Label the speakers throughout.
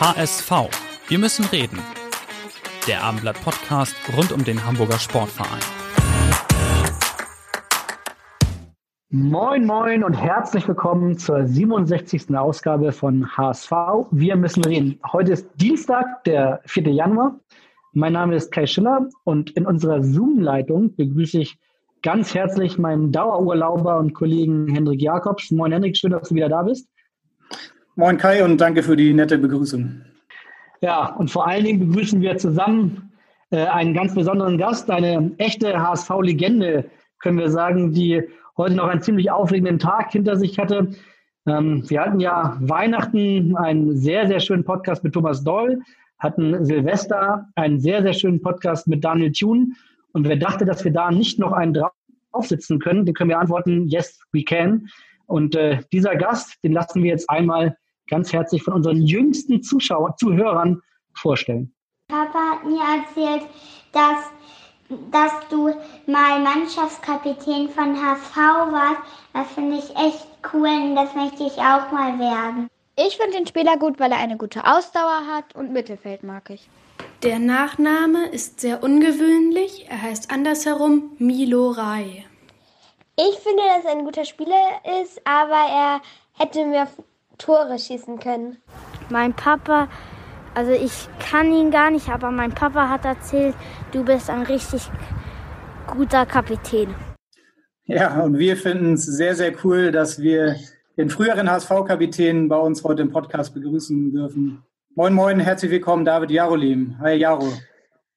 Speaker 1: HSV. Wir müssen reden. Der Abendblatt Podcast rund um den Hamburger Sportverein.
Speaker 2: Moin, moin und herzlich willkommen zur 67. Ausgabe von HSV. Wir müssen reden. Heute ist Dienstag, der 4. Januar. Mein Name ist Kai Schiller und in unserer Zoom-Leitung begrüße ich ganz herzlich meinen Dauerurlauber und Kollegen Hendrik Jakobs. Moin Hendrik, schön, dass du wieder da bist.
Speaker 3: Moin Kai und danke für die nette Begrüßung.
Speaker 2: Ja, und vor allen Dingen begrüßen wir zusammen äh, einen ganz besonderen Gast, eine echte HSV-Legende, können wir sagen, die heute noch einen ziemlich aufregenden Tag hinter sich hatte. Ähm, wir hatten ja Weihnachten einen sehr, sehr schönen Podcast mit Thomas Doll, hatten Silvester einen sehr, sehr schönen Podcast mit Daniel Thune. Und wer dachte, dass wir da nicht noch einen draufsitzen können, den können wir antworten, yes, we can. Und äh, dieser Gast, den lassen wir jetzt einmal ganz herzlich von unseren jüngsten Zuschauern, Zuhörern vorstellen.
Speaker 4: Papa hat mir erzählt, dass, dass du mal Mannschaftskapitän von HSV warst. Das finde ich echt cool und das möchte ich auch mal werden.
Speaker 5: Ich finde den Spieler gut, weil er eine gute Ausdauer hat und Mittelfeld mag ich.
Speaker 6: Der Nachname ist sehr ungewöhnlich. Er heißt andersherum Milo Rai.
Speaker 7: Ich finde, dass er ein guter Spieler ist, aber er hätte mehr Tore schießen können.
Speaker 8: Mein Papa, also ich kann ihn gar nicht, aber mein Papa hat erzählt, du bist ein richtig guter Kapitän.
Speaker 3: Ja, und wir finden es sehr, sehr cool, dass wir den früheren HSV-Kapitän bei uns heute im Podcast begrüßen dürfen. Moin, moin, herzlich willkommen, David Jarolim. Hi, Jaro.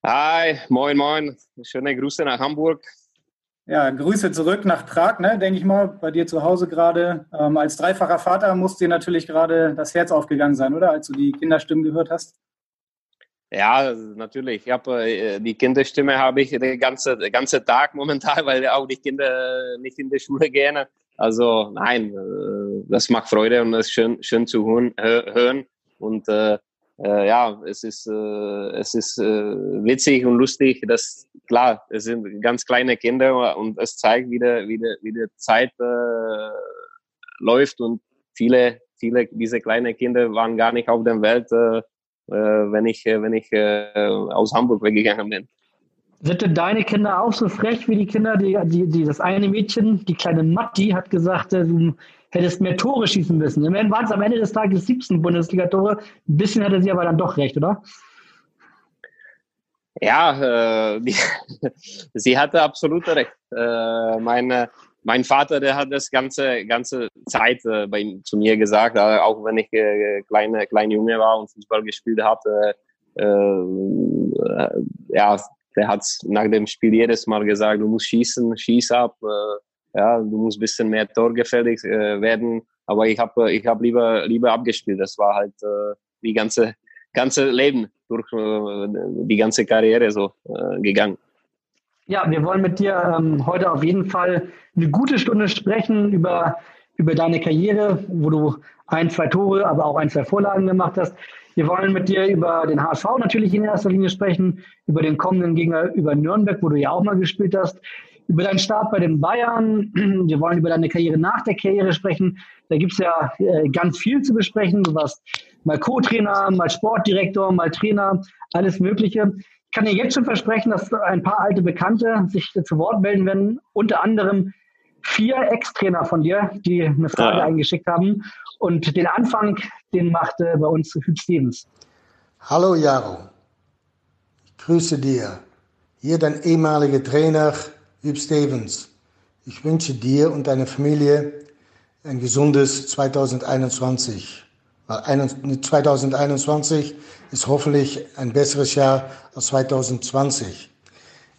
Speaker 9: Hi, moin, moin. Schöne Grüße nach Hamburg.
Speaker 3: Ja, Grüße zurück nach Prag, ne, denke ich mal, bei dir zu Hause gerade. Ähm, als dreifacher Vater muss dir natürlich gerade das Herz aufgegangen sein, oder? Als du die Kinderstimmen gehört hast.
Speaker 9: Ja, natürlich. Ich habe äh, die Kinderstimme habe ich den ganzen ganze Tag momentan, weil auch die Kinder nicht in die Schule gehen. Also nein, äh, das macht Freude und es ist schön, schön zu hören. Und äh, äh, ja, es ist, äh, es ist äh, witzig und lustig, dass klar, es sind ganz kleine Kinder und es zeigt, wie die, wie die, wie die Zeit äh, läuft und viele, viele dieser kleinen Kinder waren gar nicht auf der Welt, äh, äh wenn ich, wenn ich aus Hamburg weggegangen bin.
Speaker 2: Sind denn deine Kinder auch so frech wie die Kinder, die, die, die das eine Mädchen, die kleine Matti, hat gesagt, du hättest mehr Tore schießen müssen. Immerhin waren es am Ende des Tages 17 Bundesliga-Tore. Ein bisschen hatte sie aber dann doch recht, oder?
Speaker 9: Ja, äh, sie hatte absolut recht. Äh, meine, mein Vater, der hat das ganze ganze Zeit äh, bei, zu mir gesagt, äh, auch wenn ich äh, kleine klein Junge war und Fußball gespielt habe. Äh, ja, der hat nach dem Spiel jedes Mal gesagt, du musst schießen, schieß ab. Ja, du musst ein bisschen mehr torgefällig werden. Aber ich habe ich hab lieber lieber abgespielt. Das war halt die ganze ganze Leben durch die ganze Karriere so gegangen.
Speaker 2: Ja, wir wollen mit dir ähm, heute auf jeden Fall eine gute Stunde sprechen über, über deine Karriere, wo du ein, zwei Tore, aber auch ein, zwei Vorlagen gemacht hast. Wir wollen mit dir über den HSV natürlich in erster Linie sprechen, über den kommenden Gegner über Nürnberg, wo du ja auch mal gespielt hast, über deinen Start bei den Bayern. Wir wollen über deine Karriere nach der Karriere sprechen. Da gibt es ja äh, ganz viel zu besprechen. Du warst mal Co-Trainer, mal Sportdirektor, mal Trainer, alles Mögliche. Ich kann dir jetzt schon versprechen, dass ein paar alte Bekannte sich zu Wort melden werden, unter anderem vier Ex-Trainer von dir, die eine Frage ja. eingeschickt haben. Und den Anfang, den machte bei uns Hüb Stevens.
Speaker 10: Hallo Jaro, ich grüße dir. Hier dein ehemaliger Trainer Hüb Stevens. Ich wünsche dir und deiner Familie ein gesundes 2021. 2021 ist hoffentlich ein besseres Jahr als 2020.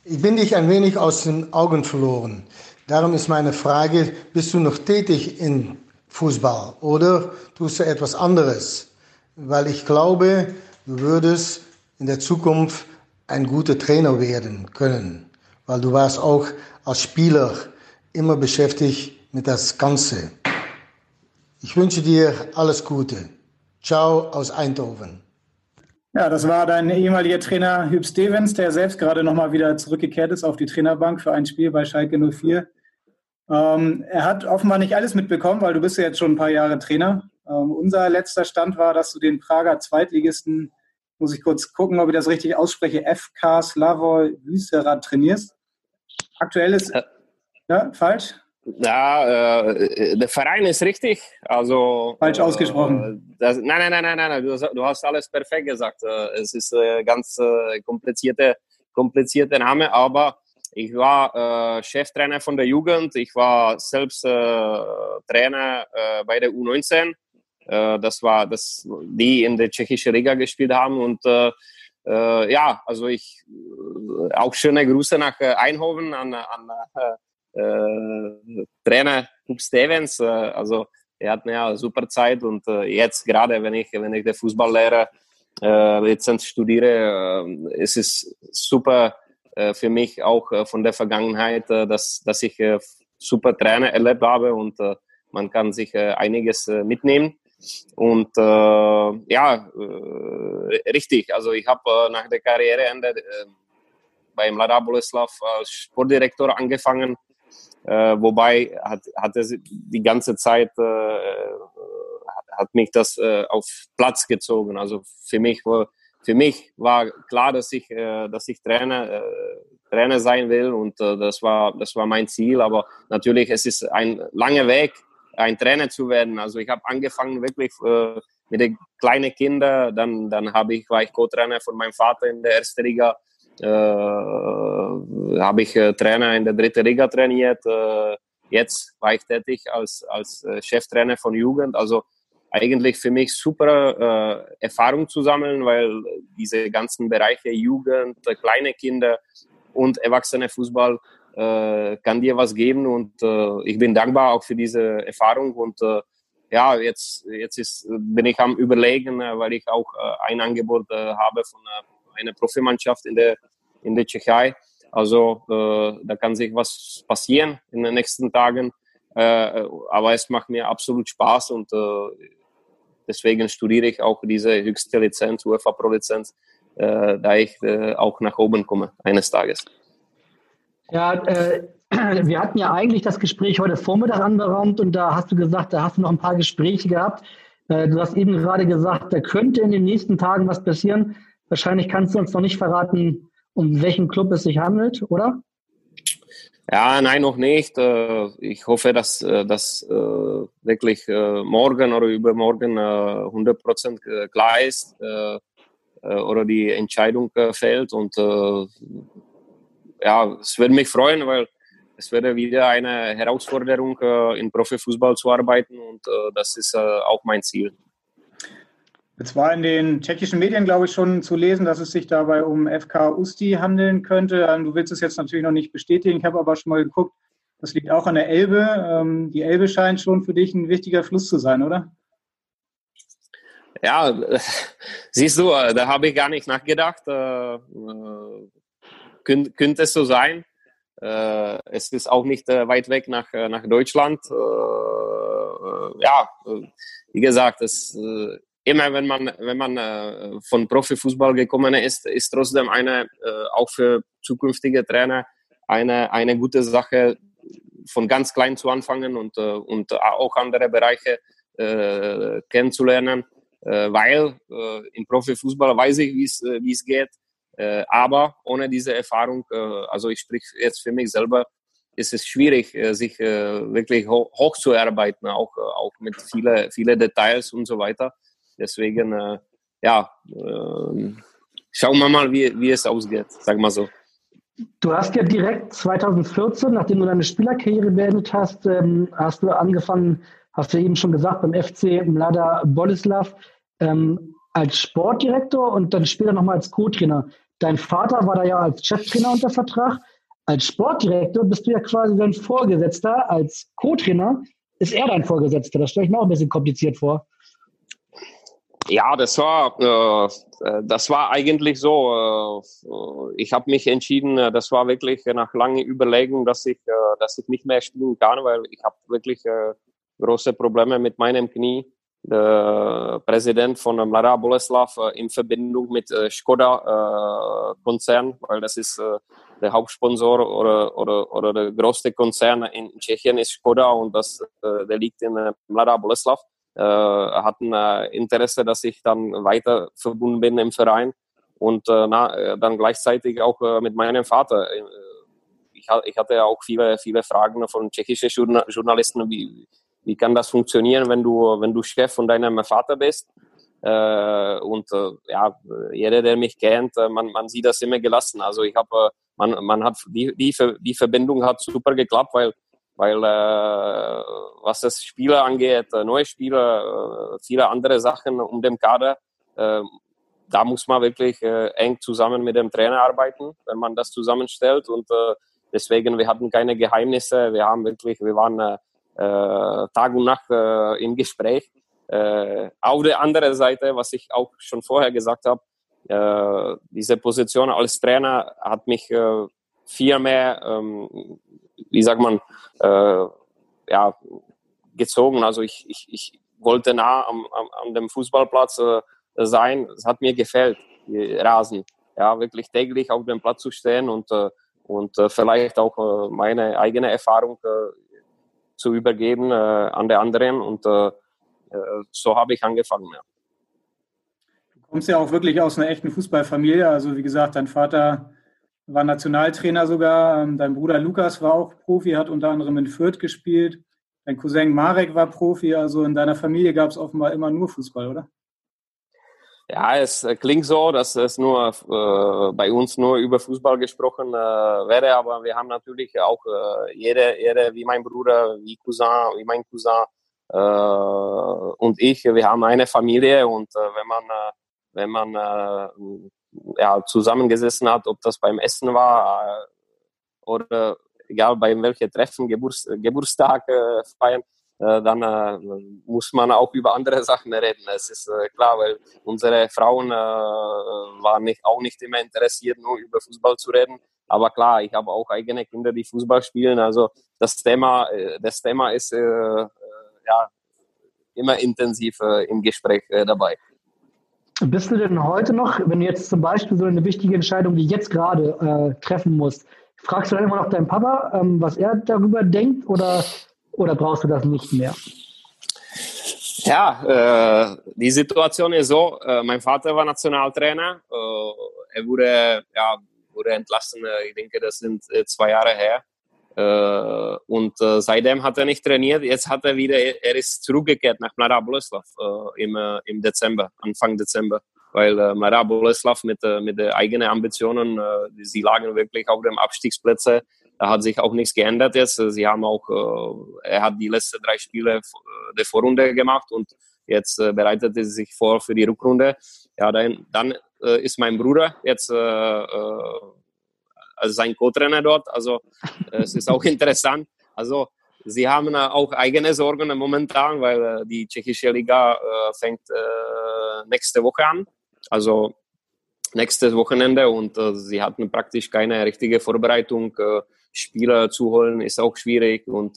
Speaker 10: Ich bin dich ein wenig aus den Augen verloren. Darum ist meine Frage, bist du noch tätig in Fußball oder tust du etwas anderes? Weil ich glaube, du würdest in der Zukunft ein guter Trainer werden können, weil du warst auch als Spieler immer beschäftigt mit das Ganze. Ich wünsche dir alles Gute. Ciao aus Eindhoven.
Speaker 3: Ja, das war dein ehemaliger Trainer Hüb Stevens, der selbst gerade nochmal wieder zurückgekehrt ist auf die Trainerbank für ein Spiel bei Schalke 04. Ähm, er hat offenbar nicht alles mitbekommen, weil du bist ja jetzt schon ein paar Jahre Trainer. Ähm, unser letzter Stand war, dass du den Prager Zweitligisten, muss ich kurz gucken, ob ich das richtig ausspreche, FK Slavoj Vyserat trainierst. Aktuell ist, äh, ja, falsch?
Speaker 9: Ja, äh, der Verein ist richtig. Also
Speaker 3: falsch ausgesprochen.
Speaker 9: Äh, das, nein, nein, nein, nein, nein. Du, du, hast alles perfekt gesagt. Äh, es ist äh, ganz äh, komplizierte, komplizierte Name, aber ich war äh, Cheftrainer von der Jugend. Ich war selbst äh, Trainer äh, bei der U19. Äh, das war das, die in der tschechischen Liga gespielt haben und äh, äh, ja, also ich auch schöne Grüße nach Eindhoven an, an äh, Trainer Hub Stevens, äh, also er hat eine super Zeit und äh, jetzt gerade, wenn ich, wenn ich den Fußballlehrer äh, Lizenz studiere, äh, es ist super äh, für mich auch äh, von der Vergangenheit, äh, dass, dass ich äh, super Trainer erlebt habe und äh, man kann sich äh, einiges äh, mitnehmen. Und äh, ja, äh, richtig. Also ich habe äh, nach der Karriereende äh, bei Mladá Boleslav als Sportdirektor angefangen äh, wobei hat, hat er die ganze Zeit hat mich das auf Platz gezogen. Also für mich war, für mich war klar, dass ich, dass ich Trainer, Trainer sein will und das, war, das war mein Ziel. Aber natürlich, es ist ein langer Weg, ein Trainer zu werden. Also ich habe angefangen wirklich äh, mit den kleinen Kindern, dann, dann ich, war ich Co-Trainer von meinem Vater in der ersten Liga äh, habe ich äh, Trainer in der dritten Liga trainiert. Äh, jetzt war ich tätig als, als Cheftrainer von Jugend. Also eigentlich für mich super äh, Erfahrung zu sammeln, weil diese ganzen Bereiche Jugend, kleine Kinder und erwachsene Fußball äh, kann dir was geben und äh, ich bin dankbar auch für diese Erfahrung und ja, jetzt, jetzt ist, bin ich am überlegen, weil ich auch ein Angebot habe von einer Profimannschaft in der, in der Tschechei. Also äh, da kann sich was passieren in den nächsten Tagen. Äh, aber es macht mir absolut Spaß und äh, deswegen studiere ich auch diese höchste Lizenz, UEFA Pro Lizenz, äh, da ich äh, auch nach oben komme eines Tages.
Speaker 2: Ja, äh, wir hatten ja eigentlich das Gespräch heute Vormittag anberaumt und da hast du gesagt, da hast du noch ein paar Gespräche gehabt. du hast eben gerade gesagt, da könnte in den nächsten Tagen was passieren. Wahrscheinlich kannst du uns noch nicht verraten, um welchen Club es sich handelt, oder?
Speaker 9: Ja, nein, noch nicht. Äh, ich hoffe, dass das äh, wirklich äh, morgen oder übermorgen 100% klar ist oder die Entscheidung fällt. Und ja, es würde mich freuen, weil es wäre wieder eine Herausforderung, in Profifußball zu arbeiten und das ist auch mein Ziel.
Speaker 3: Es war in den tschechischen Medien, glaube ich, schon zu lesen, dass es sich dabei um FK Usti handeln könnte. Ähm, du willst es jetzt natürlich noch nicht bestätigen. Ich habe aber schon mal geguckt, das liegt auch an der Elbe. Ähm, die Elbe scheint schon für dich ein wichtiger Fluss zu sein, oder?
Speaker 9: Ja, siehst du, äh, da habe ich gar nicht nachgedacht. Äh, äh, könnte es so sein. es ist auch nicht weit weg nach, nach Deutschland. ja, wie gesagt, es immer wenn man, wenn man äh, von Profifußball gekommen ist, ist trotzdem eine, äh, auch für zukünftige Trainer, eine, eine gute Sache, von ganz klein zu anfangen und, äh, und auch andere Bereiche äh, kennenzulernen, äh, weil äh, im Profifußball weiß ich, wie es geht, äh, aber ohne diese Erfahrung, äh, also ich sprich jetzt für mich selber, ist es schwierig, äh, sich äh, wirklich ho hochzuarbeiten, auch, auch mit vielen viele Details und so weiter. Deswegen, äh, ja, äh, schauen wir mal, wie, wie es ausgeht, sag mal so.
Speaker 2: Du hast ja direkt 2014, nachdem du deine Spielerkarriere beendet hast, ähm, hast du angefangen, hast du eben schon gesagt, beim FC Mlada Boleslav ähm, als Sportdirektor und dann später nochmal als Co-Trainer. Dein Vater war da ja als Cheftrainer unter Vertrag. Als Sportdirektor bist du ja quasi dein Vorgesetzter als Co-Trainer ist er dein Vorgesetzter? Das stelle ich mir auch ein bisschen kompliziert vor.
Speaker 9: Ja, das war, äh, das war eigentlich so. Äh, ich habe mich entschieden, äh, das war wirklich nach langen Überlegungen, dass ich, äh, dass ich nicht mehr spielen kann, weil ich habe wirklich äh, große Probleme mit meinem Knie. Der Präsident von Mladá Boleslav äh, in Verbindung mit Skoda Konzern, weil das ist der Hauptsponsor oder, oder, oder der größte Konzern in Tschechien ist Skoda und das, der liegt in Mladá Boleslav hatten Interesse, dass ich dann weiter verbunden bin im Verein und dann gleichzeitig auch mit meinem Vater. Ich hatte ja auch viele, viele Fragen von tschechischen Journalisten, wie, wie kann das funktionieren, wenn du, wenn du Chef von deinem Vater bist? Äh, und äh, ja, jeder, der mich kennt, äh, man, man sieht das immer gelassen. Also ich habe, man, man hat die, die, die Verbindung hat super geklappt, weil weil äh, was das Spieler angeht, äh, neue Spieler, äh, viele andere Sachen um den Kader, äh, da muss man wirklich äh, eng zusammen mit dem Trainer arbeiten, wenn man das zusammenstellt und äh, deswegen wir hatten keine Geheimnisse, wir haben wirklich, wir waren äh, äh Tag und Nacht äh, im Gespräch. Äh, auf der anderen Seite, was ich auch schon vorher gesagt habe, äh, diese Position als Trainer hat mich äh, viel mehr ähm, wie sagt man, äh, ja, gezogen. Also ich, ich, ich wollte nah am, am, an dem Fußballplatz äh, sein. Es hat mir gefällt, Rasen. Ja, wirklich täglich auf dem Platz zu stehen und, äh, und äh, vielleicht auch äh, meine eigene Erfahrung äh, zu übergeben äh, an der anderen. Und äh, äh, so habe ich angefangen. Ja.
Speaker 3: Du kommst ja auch wirklich aus einer echten Fußballfamilie. Also wie gesagt, dein Vater war Nationaltrainer sogar. Ähm, dein Bruder Lukas war auch Profi, hat unter anderem in Fürth gespielt. Dein Cousin Marek war Profi. Also in deiner Familie gab es offenbar immer nur Fußball, oder?
Speaker 9: Ja, es äh, klingt so, dass es nur äh, bei uns nur über Fußball gesprochen äh, wäre, aber wir haben natürlich auch äh, jede, jede, wie mein Bruder, wie Cousin, wie mein Cousin äh, und ich, wir haben eine Familie und äh, wenn man wenn man ja, zusammengesessen hat, ob das beim Essen war äh, oder egal bei welchen Treffen, Geburts Geburtstag äh, feiern, äh, dann äh, muss man auch über andere Sachen reden. Es ist äh, klar, weil unsere Frauen äh, waren nicht, auch nicht immer interessiert, nur über Fußball zu reden. Aber klar, ich habe auch eigene Kinder, die Fußball spielen. Also das Thema, das Thema ist ja immer intensiv im Gespräch dabei.
Speaker 2: Bist du denn heute noch, wenn du jetzt zum Beispiel so eine wichtige Entscheidung wie jetzt gerade äh, treffen musst, fragst du dann immer noch deinen Papa, ähm, was er darüber denkt oder, oder brauchst du das nicht mehr?
Speaker 9: Ja, äh, die Situation ist so, äh, mein Vater war Nationaltrainer, äh, er wurde, ja, wurde entlassen, äh, ich denke, das sind äh, zwei Jahre her. Äh, und seitdem hat er nicht trainiert. Jetzt hat er wieder, er ist zurückgekehrt nach Mladá Boleslav im, im Dezember, Anfang Dezember. Weil äh, Mladá Boleslav mit, mit den eigenen Ambitionen, sie lagen wirklich auf dem Abstiegsplätze. Da hat sich auch nichts geändert jetzt. Sie haben auch, äh, er hat die letzten drei Spiele äh, der Vorrunde gemacht und jetzt äh, bereitet er sich vor für die Rückrunde. Ja, dann, dann ist mein Bruder jetzt also sein Co-Trainer dort. Also es ist auch interessant. Also sie haben auch eigene Sorgen momentan, weil die tschechische Liga fängt nächste Woche an. Also nächstes Wochenende und sie hatten praktisch keine richtige Vorbereitung. Spieler zu holen ist auch schwierig und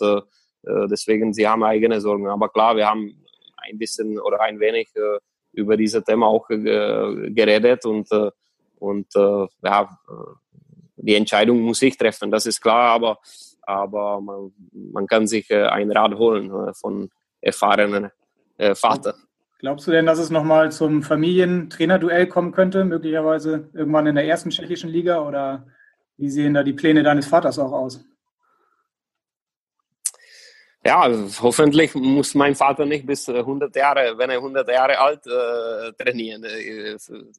Speaker 9: deswegen sie haben eigene Sorgen. Aber klar, wir haben ein bisschen oder ein wenig über dieses Thema auch geredet und und ja, die Entscheidung muss ich treffen, das ist klar, aber, aber man, man kann sich äh, ein Rat holen äh, von erfahrenen äh, Vater.
Speaker 3: Glaubst du denn, dass es nochmal zum Familientrainerduell kommen könnte, möglicherweise irgendwann in der ersten tschechischen Liga? Oder wie sehen da die Pläne deines Vaters auch aus?
Speaker 9: ja, hoffentlich muss mein Vater nicht bis 100 äh, Jahre, wenn er 100 Jahre alt äh, trainieren. Äh,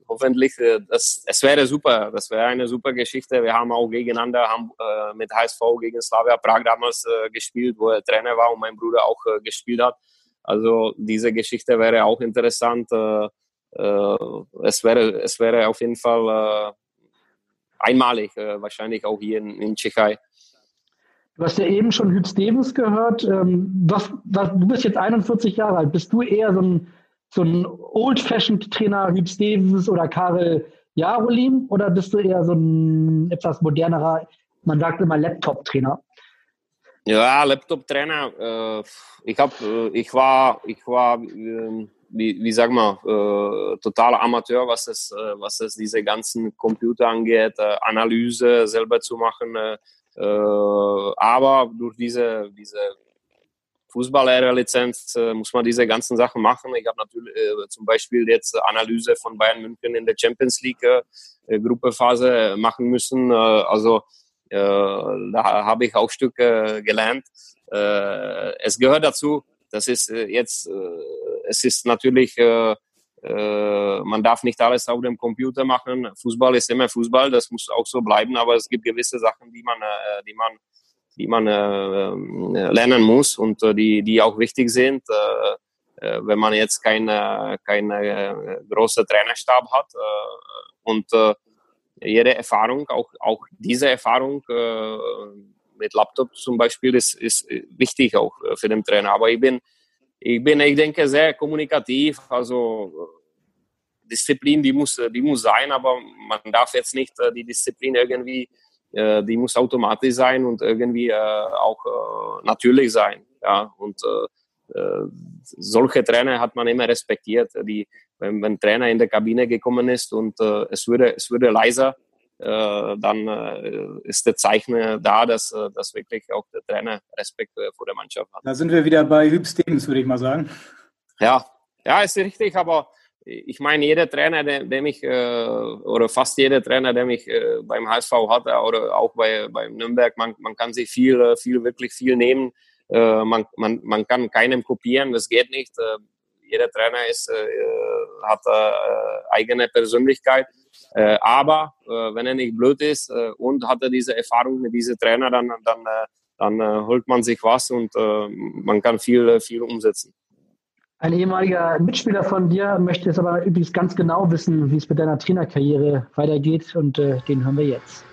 Speaker 9: hoffentlich, äh, das, es wäre super, das wäre eine super Geschichte. Wir haben auch gegeneinander haben, mit HSV gegen Slavia Prag damals gespielt, wo er Trainer war und mein Bruder auch gespielt hat. Also diese Geschichte wäre auch interessant. es, wäre, es wäre auf jeden Fall einmalig, wahrscheinlich auch hier in, in Tschechei.
Speaker 2: Du hast ja eben schon Hüb Stevens gehört. Ähm, was, was, du bist jetzt 41 Jahre alt. Bist du eher so ein, so ein Old-Fashioned-Trainer Hüb Stevens oder Karel Jarolim oder bist du eher so ein etwas modernerer, man sagt immer Laptop-Trainer?
Speaker 9: Ja, Laptop-Trainer. Äh, ich, hab, äh, ich war, ich war äh, wie, wie sag mal, äh, totaler Amateur, was es, äh, was es diese ganzen Computer angeht, äh, Analyse selber zu machen. Äh, äh, aber durch diese, diese Fußballlehrerlizenz äh, muss man diese ganzen Sachen machen. Ich habe natürlich zum Beispiel jetzt Analyse von Bayern München in der Champions League Gruppephase machen müssen. Also da habe ich auch Stücke gelernt. Es gehört dazu. Das ist jetzt, es ist natürlich äh, man darf nicht alles auf dem Computer machen. Fußball ist immer Fußball, das muss auch so bleiben, aber es gibt gewisse Sachen, die man, äh, die man, die man äh, lernen muss und die, die auch wichtig sind. wenn man jetzt keine, keine große Trainerstab hat und jede Erfahrung, auch, auch diese Erfahrung mit Laptop zum Beispiel ist, ist wichtig auch für den Trainer. Aber ich bin, ich bin, ich denke, sehr kommunikativ. Also Disziplin, die muss, die muss sein, aber man darf jetzt nicht äh, die Disziplin irgendwie, äh, die muss automatisch sein und irgendwie äh, auch natürlich sein. Ja, und solche Trainer hat man immer respektiert. Die, wenn, wenn Trainer in der Kabine gekommen ist und es würde, es würde leiser, dann ist der Zeichen da, dass, dass wirklich auch der Trainer Respekt vor der Mannschaft hat.
Speaker 3: Da sind wir wieder bei Hüb Stevens, würde ich mal sagen.
Speaker 9: Ja, ja, ist richtig, aber ich meine, jeder Trainer, der, der mich, äh, oder fast jeder Trainer, der mich äh, beim HSV hatte, oder auch bei, bei Nürnberg, man, man kann sich viel, äh, viel, wirklich viel nehmen. Äh, man, man, man kann keinem kopieren, das geht nicht. Äh, jeder Trainer ist, äh, hat äh, eigene Persönlichkeit. Äh, aber äh, wenn er nicht blöd ist äh, und hat er diese Erfahrung mit diesem Trainer, dann, dann, äh, dann äh, holt man sich was und äh, man kann viel, viel umsetzen.
Speaker 2: Ein ehemaliger Mitspieler von dir möchte jetzt aber übrigens ganz genau wissen, wie es mit deiner Trainerkarriere weitergeht und äh, den hören wir jetzt.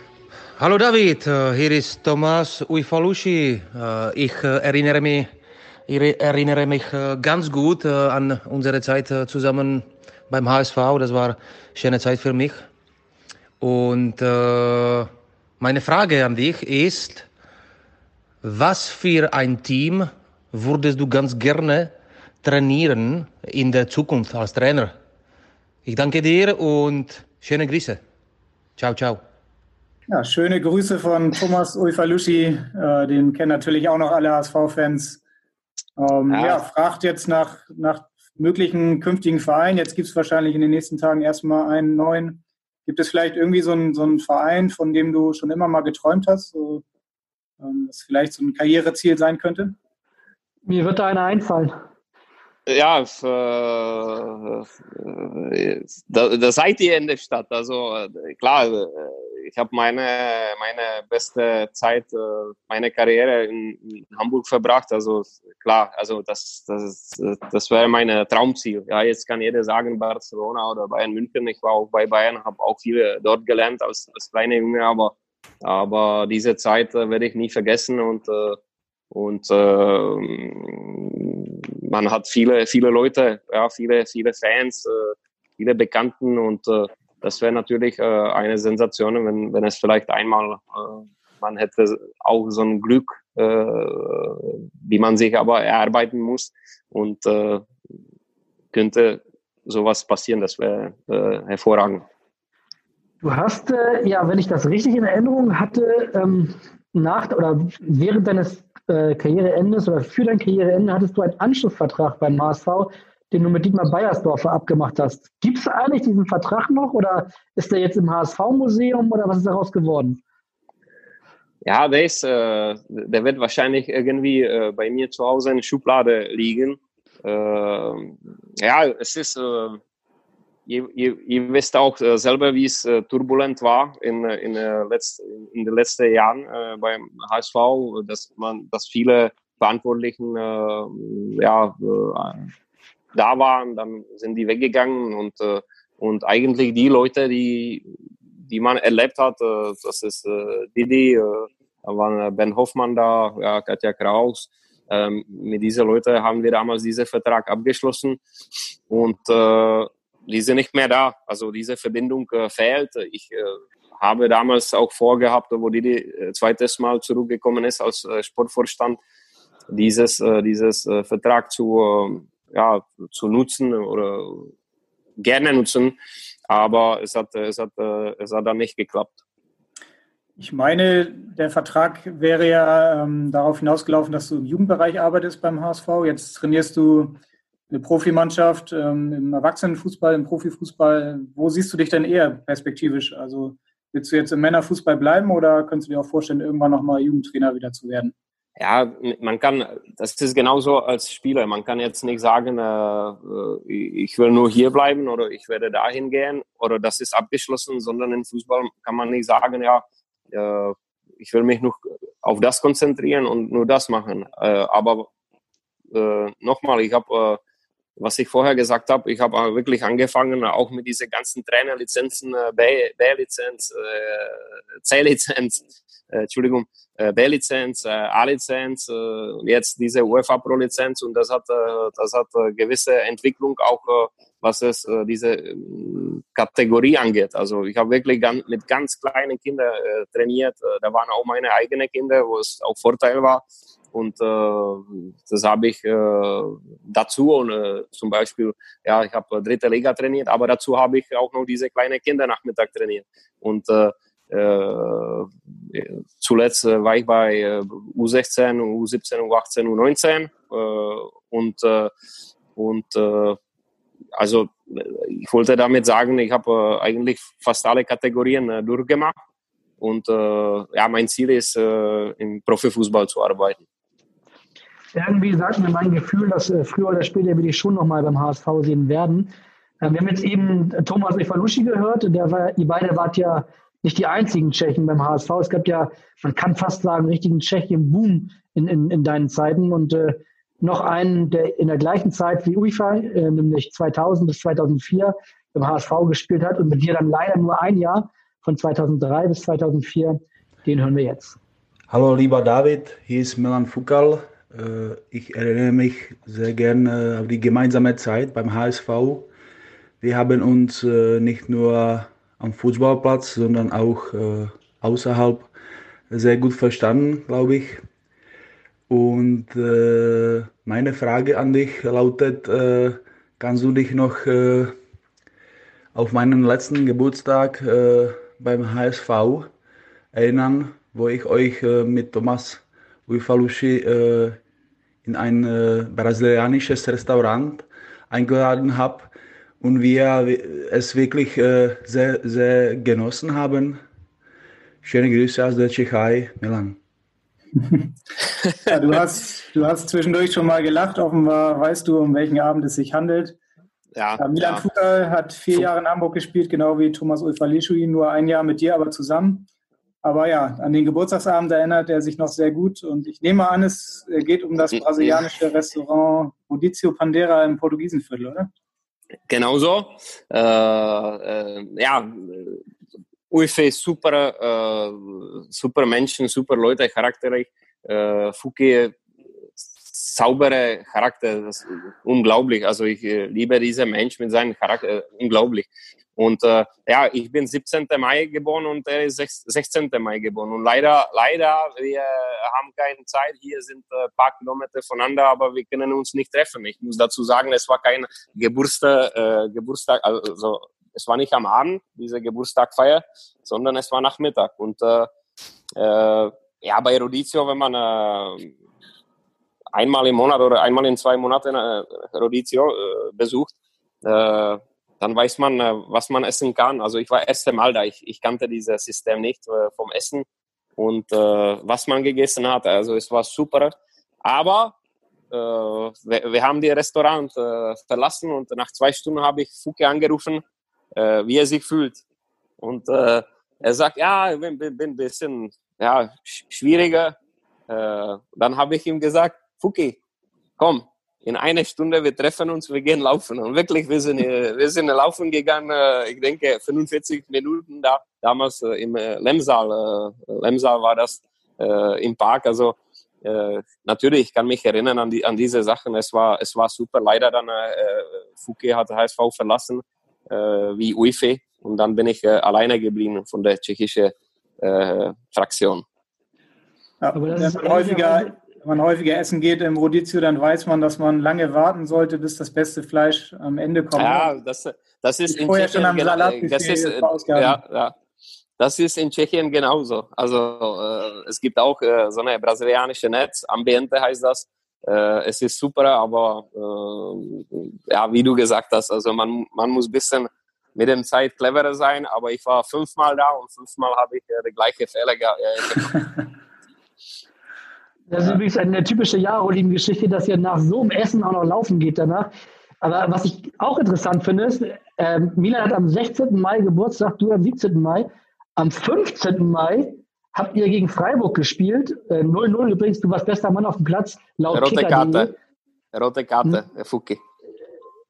Speaker 11: Hallo David, äh, hier ist Thomas Uifalushi. Äh, ich äh, erinnere mich, ich erinnere mich ganz gut an unsere Zeit zusammen beim HSV. Das war eine schöne Zeit für mich. Und meine Frage an dich ist, was für ein Team würdest du ganz gerne trainieren in der Zukunft als Trainer. Ich danke dir und schöne Grüße. Ciao, ciao.
Speaker 3: Ja, schöne Grüße von Thomas Ulfalushi. Äh, den kennen natürlich auch noch alle HSV-Fans. Ähm, ja. ja. fragt jetzt nach, nach möglichen künftigen Vereinen. Jetzt gibt es wahrscheinlich in den nächsten Tagen erstmal einen neuen. Gibt es vielleicht irgendwie so einen, so einen Verein, von dem du schon immer mal geträumt hast, so, ähm, das vielleicht so ein Karriereziel sein könnte?
Speaker 2: Mir wird da einer einfallen.
Speaker 9: Ja, äh, da, da seid ihr in der Stadt. Also äh, klar, äh, ich habe meine, meine beste Zeit, äh, meine Karriere in, in, Hamburg verbracht. Also klar, also das, das, das wäre mein Traumziel. Ja, jetzt kann jeder sagen Barcelona oder Bayern München. Ich war auch bei Bayern, habe auch viele dort gelernt als, als kleiner Junge, aber, aber diese Zeit werde ich nie vergessen und und äh, man hat viele, viele Leute, ja, viele, viele Fans, äh, viele Bekannten und äh, das wäre natürlich äh, eine Sensation, wenn, wenn es vielleicht einmal äh, man hätte auch so ein Glück, äh, wie man sich aber erarbeiten muss und äh, könnte sowas passieren, das wäre äh, hervorragend.
Speaker 2: Du hast, äh, ja, wenn ich das richtig in Erinnerung hatte, ähm, nach oder während deines äh, Karriereendes oder für dein Karriereende hattest du einen Anschlussvertrag beim HSV, den du mit Dietmar Beiersdorfer abgemacht hast. Gibt es eigentlich diesen Vertrag noch oder ist der jetzt im HSV-Museum oder was ist daraus geworden?
Speaker 9: Ja, der, ist, äh, der wird wahrscheinlich irgendwie äh, bei mir zu Hause in der Schublade liegen. Äh, ja, es ist äh, ihr, ihr, ihr, wisst auch äh, selber, wie es äh, turbulent war in, in, letzt, in den letzten Jahren beim HSV, dass man, dass viele Verantwortlichen ja, da waren, dann sind die weggegangen und, und eigentlich die Leute, die, die man erlebt hat, das ist Didi, Da waren Ben Hoffmann da, ja, Katja Kraus. Ähm, mit diesen Leuten haben wir damals diesen Vertrag abgeschlossen und äh, die sind nicht mehr da. Also diese Verbindung äh, fehlt. Ich äh, habe damals auch vorgehabt, wo die, äh, zweites Mal zurückgekommen ist als äh, Sportvorstand, dieses, äh, dieses Vertrag zu, ja, zu nutzen oder gerne nutzen. Aber es hat, es hat, es hat dann nicht geklappt.
Speaker 3: Ich meine, der Vertrag wäre ja ähm, darauf hinausgelaufen, dass du im Jugendbereich arbeitest beim HSV. Jetzt trainierst du eine Profimannschaft ähm, im Erwachsenenfußball, im Profifußball. Wo siehst du dich denn eher perspektivisch? Also willst du jetzt im Männerfußball bleiben oder könntest du dir auch vorstellen, irgendwann nochmal Jugendtrainer wieder zu werden?
Speaker 9: Ja, man kann, das ist genauso als Spieler. Man kann jetzt nicht sagen, äh, ich will nur hier bleiben oder ich werde dahin gehen oder das ist abgeschlossen, sondern im Fußball kann man nicht sagen, ja, äh, ich will mich nur auf das konzentrieren und nur das machen. Äh, aber äh, nochmal, ich habe, was ich vorher gesagt habe, ich habe wirklich angefangen, auch mit diesen ganzen Trainerlizenzen, B-Lizenz, C-Lizenz, Entschuldigung, B-Lizenz, A-Lizenz, jetzt diese UEFA Pro-Lizenz und das hat, das hat gewisse Entwicklung auch was es äh, diese äh, Kategorie angeht. Also ich habe wirklich mit ganz kleinen Kindern äh, trainiert. Äh, da waren auch meine eigenen Kinder, wo es auch Vorteil war. Und äh, das habe ich äh, dazu und äh, zum Beispiel, ja, ich habe dritte Liga trainiert, aber dazu habe ich auch noch diese kleinen Kinder Nachmittag trainiert. Und äh, äh, zuletzt war ich bei U16, U17, U18, U19 äh, und äh, und äh, also ich wollte damit sagen, ich habe äh, eigentlich fast alle Kategorien äh, durchgemacht und äh, ja, mein Ziel ist, äh, im Profifußball zu arbeiten.
Speaker 2: Irgendwie sagt mir mein Gefühl, dass äh, früher oder später wir dich schon nochmal beim HSV sehen werden. Äh, wir haben jetzt eben Thomas Efalushi gehört, der war, ihr beide wart ja nicht die einzigen Tschechen beim HSV. Es gab ja, man kann fast sagen, richtigen Tschechien-Boom in, in, in deinen Zeiten und äh, noch einen, der in der gleichen Zeit wie UIFA, äh, nämlich 2000 bis 2004 im HSV gespielt hat und mit dir dann leider nur ein Jahr von 2003 bis 2004. Den hören wir jetzt.
Speaker 12: Hallo lieber David, hier ist Milan Fukal. Äh, ich erinnere mich sehr gerne auf die gemeinsame Zeit beim HSV. Wir haben uns äh, nicht nur am Fußballplatz, sondern auch äh, außerhalb sehr gut verstanden, glaube ich. Und äh, meine Frage an dich lautet, äh, kannst du dich noch äh, auf meinen letzten Geburtstag äh, beim HSV erinnern, wo ich euch äh, mit Thomas Uifalushi äh, in ein brasilianisches Restaurant eingeladen habe und wir es wirklich sehr, sehr genossen haben. Schöne Grüße aus der Tschechei, Milan.
Speaker 3: ja, du, hast, du hast zwischendurch schon mal gelacht. Offenbar weißt du, um welchen Abend es sich handelt. Ja, Milan ja. Fuka hat vier Jahre in Hamburg gespielt, genau wie Thomas Ulfalischuin, nur ein Jahr mit dir, aber zusammen. Aber ja, an den Geburtstagsabend erinnert er sich noch sehr gut. Und ich nehme an, es geht um das brasilianische Restaurant Rodizio Pandera im Portugiesenviertel, oder?
Speaker 9: Genau so. Äh, äh, ja, Uefe super, äh, super Menschen, super Leute, charakterlich. Äh, Fuki, saubere Charakter, das ist unglaublich. Also ich äh, liebe diesen Mensch mit seinem Charakter, unglaublich. Und äh, ja, ich bin 17. Mai geboren und er ist 16. Mai geboren. Und leider, leider, wir haben keine Zeit. Hier sind äh, paar Kilometer voneinander, aber wir können uns nicht treffen. Ich muss dazu sagen, es war kein Geburtstag, äh, Geburtstag also es war nicht am Abend, diese Geburtstagfeier, sondern es war Nachmittag. Und äh, äh, ja, bei Rodizio, wenn man äh, einmal im Monat oder einmal in zwei Monaten äh, Rodizio äh, besucht, äh, dann weiß man, äh, was man essen kann. Also ich war erste Mal da, ich, ich kannte dieses System nicht äh, vom Essen und äh, was man gegessen hat. Also es war super. Aber wir, wir, haben die Restaurant verlassen und nach zwei Stunden habe ich Fuke angerufen wie er sich fühlt. Und er sagt, ja, ich bin, bin, bin ein bisschen ja, schwieriger. Dann habe ich ihm gesagt, Fuki, komm, in einer Stunde, wir treffen uns, wir gehen laufen. Und wirklich, wir sind, äh, wir sind laufen gegangen, äh, ich denke 45 Minuten da, damals äh, im Lemsal, Lemsal war das. äh, im Park. Also äh, natürlich, ich kann mich erinnern an, die, an diese Sachen. Es war, es war super. Leider dann äh, Fuke hat HSV verlassen, äh, wie Uife. Und dann bin ich äh, alleine geblieben von der tschechischen äh, Fraktion.
Speaker 3: Ja, wenn, man häufiger, wenn man häufiger essen geht im Rodizio, dann weiß man, dass man lange warten sollte, bis das beste Fleisch am Ende kommt.
Speaker 9: Ja, das, das ist
Speaker 3: in Tschechien, schon am Salat
Speaker 9: das ist, ja, ja. Das ist in Tschechien genauso. Also äh, es gibt auch äh, so eine brasilianische Netz, Ambiente heißt das. Äh, es ist super, aber äh, ja, wie du gesagt hast, also man, man muss ein bisschen mit der Zeit cleverer sein, aber ich war fünfmal da und fünfmal habe ich äh, die gleiche Fehler gemacht.
Speaker 2: Das ist übrigens eine typische Jarolin-Geschichte, dass ihr nach so einem Essen auch noch laufen geht danach. Aber was ich auch interessant finde, ist, äh, Milan hat am 16. Mai Geburtstag, du am 17. Mai. Am 15. Mai habt ihr gegen Freiburg gespielt. 0-0 äh, übrigens, du warst bester Mann auf dem Platz.
Speaker 9: Laut Rote Kicker. Karte. Rote Karte, hm? Fuki.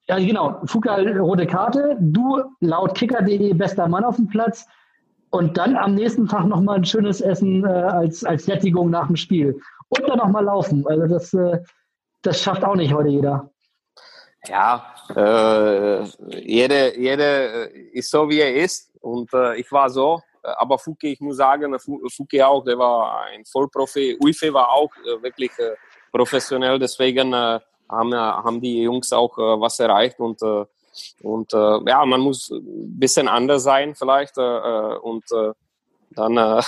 Speaker 2: Ja, genau. Fuka, rote Karte. Du laut kicker.de bester Mann auf dem Platz. Und dann am nächsten Tag nochmal ein schönes Essen äh, als, als Sättigung nach dem Spiel. Und dann nochmal laufen. Also das, äh, das schafft auch nicht heute jeder.
Speaker 9: Ja, äh, jeder, jeder äh, ist so, wie er ist. Und äh, ich war so. Aber Fuke, ich muss sagen, Fuke auch, der war ein Vollprofi. Uife war auch äh, wirklich äh, professionell. Deswegen haben, haben die Jungs auch was erreicht. Und und ja, man muss ein bisschen anders sein vielleicht und dann,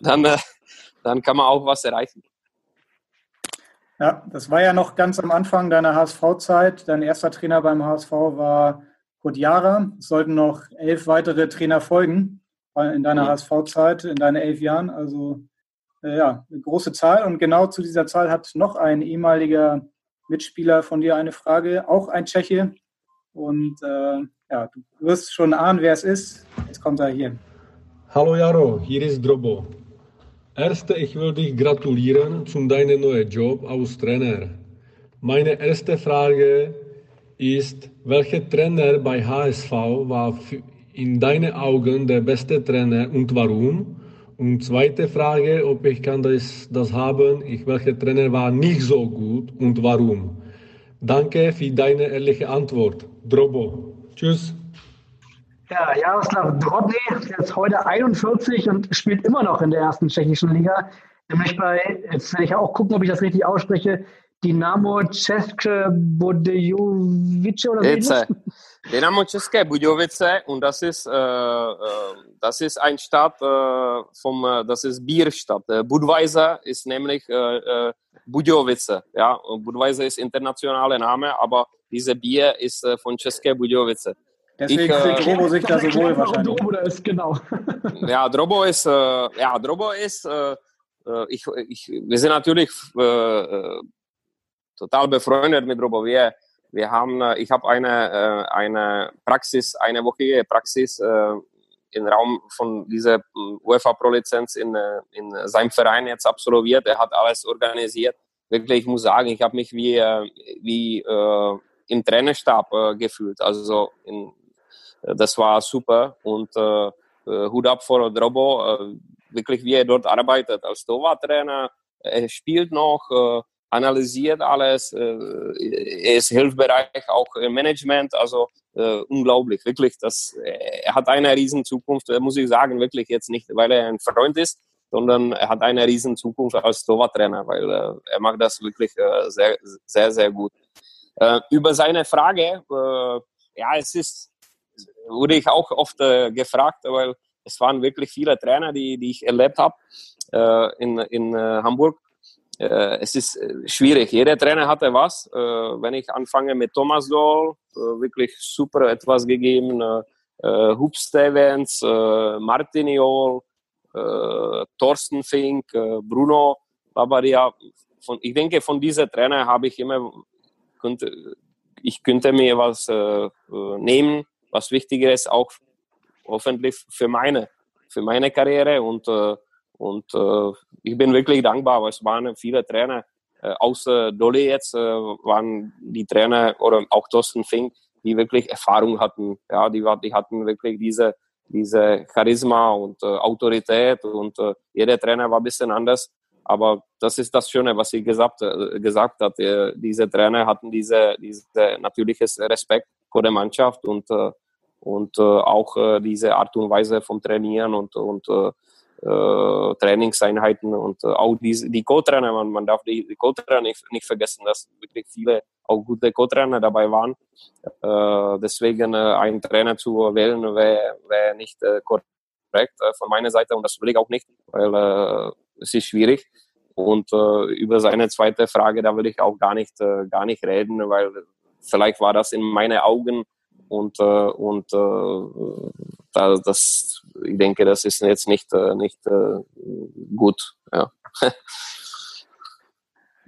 Speaker 9: dann, äh, dann kann man auch was erreichen.
Speaker 3: Ja, das war ja noch ganz am Anfang deiner HSV-Zeit. Dein erster Trainer beim HSV war Kurt Jara. Es sollten noch elf weitere Trainer folgen in deiner mhm. HSV-Zeit, in deinen elf Jahren. Also äh, ja, eine große Zahl. Und genau zu dieser Zahl hat noch ein ehemaliger Mitspieler von dir eine Frage, auch ein Tscheche. Und äh, ja, du wirst schon ahnen, wer es ist. Jetzt kommt er hier.
Speaker 13: Hallo Jaro, hier ist Drobo. Erste, ich will dich gratulieren zu deinem neuen Job als Trainer. Meine erste Frage ist, welcher Trainer bei HSV war in deinen Augen der beste Trainer und warum? Und zweite Frage, ob ich kann das, das haben, ich, welcher Trainer war nicht so gut und warum? Danke für deine ehrliche Antwort. Drobo. Tschüss.
Speaker 2: Ja, Jaroslav Drobny ist jetzt heute 41 und spielt immer noch in der ersten tschechischen Liga. Nämlich bei, jetzt will ich auch gucken, ob ich das richtig ausspreche, Dynamo České Budějovice oder
Speaker 9: so? Dynamo České Budějovice und das ist, äh, äh, das ist ein Stadt äh, vom, das ist Bierstadt. Äh, Budweiser ist nämlich äh, äh, Budějovice. Ja? Budweiser ist internationaler Name, aber diese Bier ist von České Budějovice.
Speaker 3: Deswegen ich, fühlt Drobo sich da so wohl wahrscheinlich.
Speaker 2: Drobo ist, genau.
Speaker 9: ja, Drobo ist, äh, ja, Drobo ist, äh, ich, ich, wir sind natürlich äh, total befreundet mit Drobo. Wir, wir haben, äh, ich habe eine, äh, eine Praxis, eine wöchige Praxis äh, im Raum von dieser UEFA Pro Lizenz in, in seinem Verein jetzt absolviert. Er hat alles organisiert. Wirklich, ich muss sagen, ich habe mich wie, wie äh, im Trainerstab äh, gefühlt. Also in, das war super und äh, Hut ab vor Drobo, äh, wirklich wie er dort arbeitet als Torwarttrainer. Er spielt noch, analysiert alles, äh, er ist hilfsbereich auch im Management, also äh, unglaublich, wirklich. Das, er hat eine riesen Zukunft, äh, muss ich sagen, wirklich jetzt nicht, weil er ein Freund ist, sondern er hat eine riesen Zukunft als Torwarttrainer, weil äh, er macht das wirklich äh, sehr, sehr, sehr gut. Äh, über seine Frage, ja, es ist, wurde ich auch oft gefragt, weil es waren wirklich viele Trainer, die, die ich erlebt habe in, in Hamburg äh, es ist äh, schwierig. Jeder Trainer hatte was. Äh, wenn ich anfange mit Thomas Doll, äh, wirklich super etwas gegeben. Äh, äh Hub Stevens, äh, Martin Jol, Thorsten Fink, Bruno Labadia. Von, ich denke, von diesen Trainer habe ich immer, könnte, ich könnte mir was nehmen, was wichtiger ist, auch hoffentlich für meine, für meine Karriere und und äh, ich bin wirklich dankbar, weil es waren viele Trainer, äh, außer Dolly jetzt, äh, waren die Trainer oder auch Thorsten Fink, die wirklich Erfahrung hatten. Ja, die, die hatten wirklich diese diese Charisma und äh, Autorität und äh, jeder Trainer war ein bisschen anders. Aber das ist das Schöne, was sie gesagt, äh, gesagt hat. Äh, diese Trainer hatten diese, diese natürliches Respekt vor der Mannschaft und, äh, und äh, auch äh, diese Art und Weise vom Trainieren und, und äh, äh, Trainingseinheiten und äh, auch die, die Co-Trainer, man, man darf die, die Co-Trainer nicht, nicht vergessen, dass wirklich viele auch gute Co-Trainer dabei waren. Äh, deswegen einen Trainer zu wählen wäre wär nicht korrekt von meiner Seite und das will ich auch nicht, weil es ist schwierig. Und über seine zweite Frage, da will ich auch gar nicht, gar nicht reden, weil vielleicht war das in meinen Augen und, äh, und äh, da, das, ich denke, das ist jetzt nicht, äh, nicht äh, gut. Ja.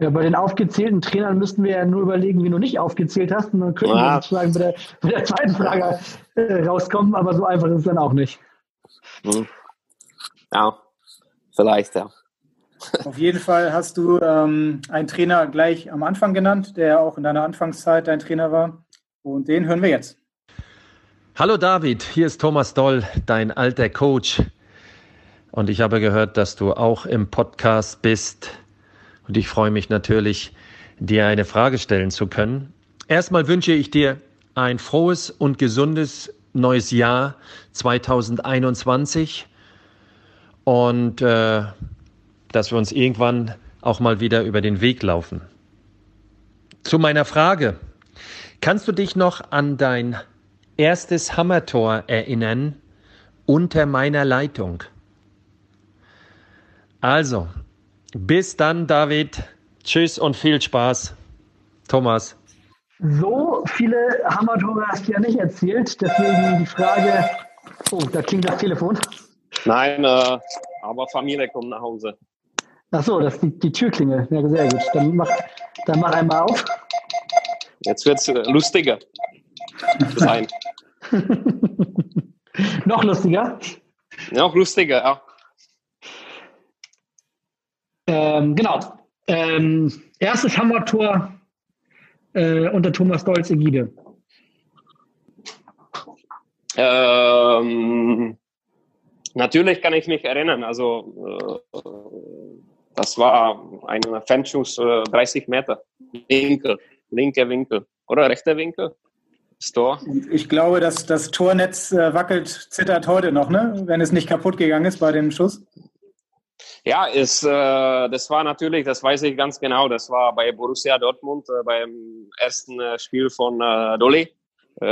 Speaker 2: Ja, bei den aufgezählten Trainern müssten wir ja nur überlegen, wie du nicht aufgezählt hast. Und dann könnten wir sozusagen bei der, bei der zweiten Frage äh, rauskommen, aber so einfach ist es dann auch nicht.
Speaker 9: Hm. Ja, vielleicht, ja.
Speaker 3: Auf jeden Fall hast du ähm, einen Trainer gleich am Anfang genannt, der auch in deiner Anfangszeit dein Trainer war. Und den hören wir jetzt.
Speaker 14: Hallo David, hier ist Thomas Doll, dein alter Coach. Und ich habe gehört, dass du auch im Podcast bist. Und ich freue mich natürlich, dir eine Frage stellen zu können. Erstmal wünsche ich dir ein frohes und gesundes neues Jahr 2021 und äh, dass wir uns irgendwann auch mal wieder über den Weg laufen. Zu meiner Frage. Kannst du dich noch an dein erstes Hammertor erinnern unter meiner Leitung? Also, bis dann, David. Tschüss und viel Spaß. Thomas.
Speaker 2: So viele Hammertore hast du ja nicht erzählt. Deswegen die Frage. Oh, da klingt das Telefon.
Speaker 9: Nein, äh, aber Familie kommt nach Hause.
Speaker 2: Ach so, das ist die, die Türklingel. Ja, sehr gut. Dann mach, dann mach einmal auf.
Speaker 9: Jetzt wird es lustiger. Sein.
Speaker 2: Noch lustiger?
Speaker 9: Noch lustiger, ja.
Speaker 2: Ähm, genau. Ähm, erstes Hammertor äh, unter Thomas Dolz Ägide.
Speaker 9: Ähm, natürlich kann ich mich erinnern. Also äh, das war ein Fernschuss äh, 30 Meter. Winkel, linker Winkel oder rechter Winkel. Das Tor.
Speaker 3: Ich glaube, dass das Tornetz äh, wackelt, zittert heute noch, ne? wenn es nicht kaputt gegangen ist bei dem Schuss.
Speaker 9: Ja, ist, äh, das war natürlich, das weiß ich ganz genau, das war bei Borussia Dortmund äh, beim ersten äh, Spiel von äh, Dolly. Ich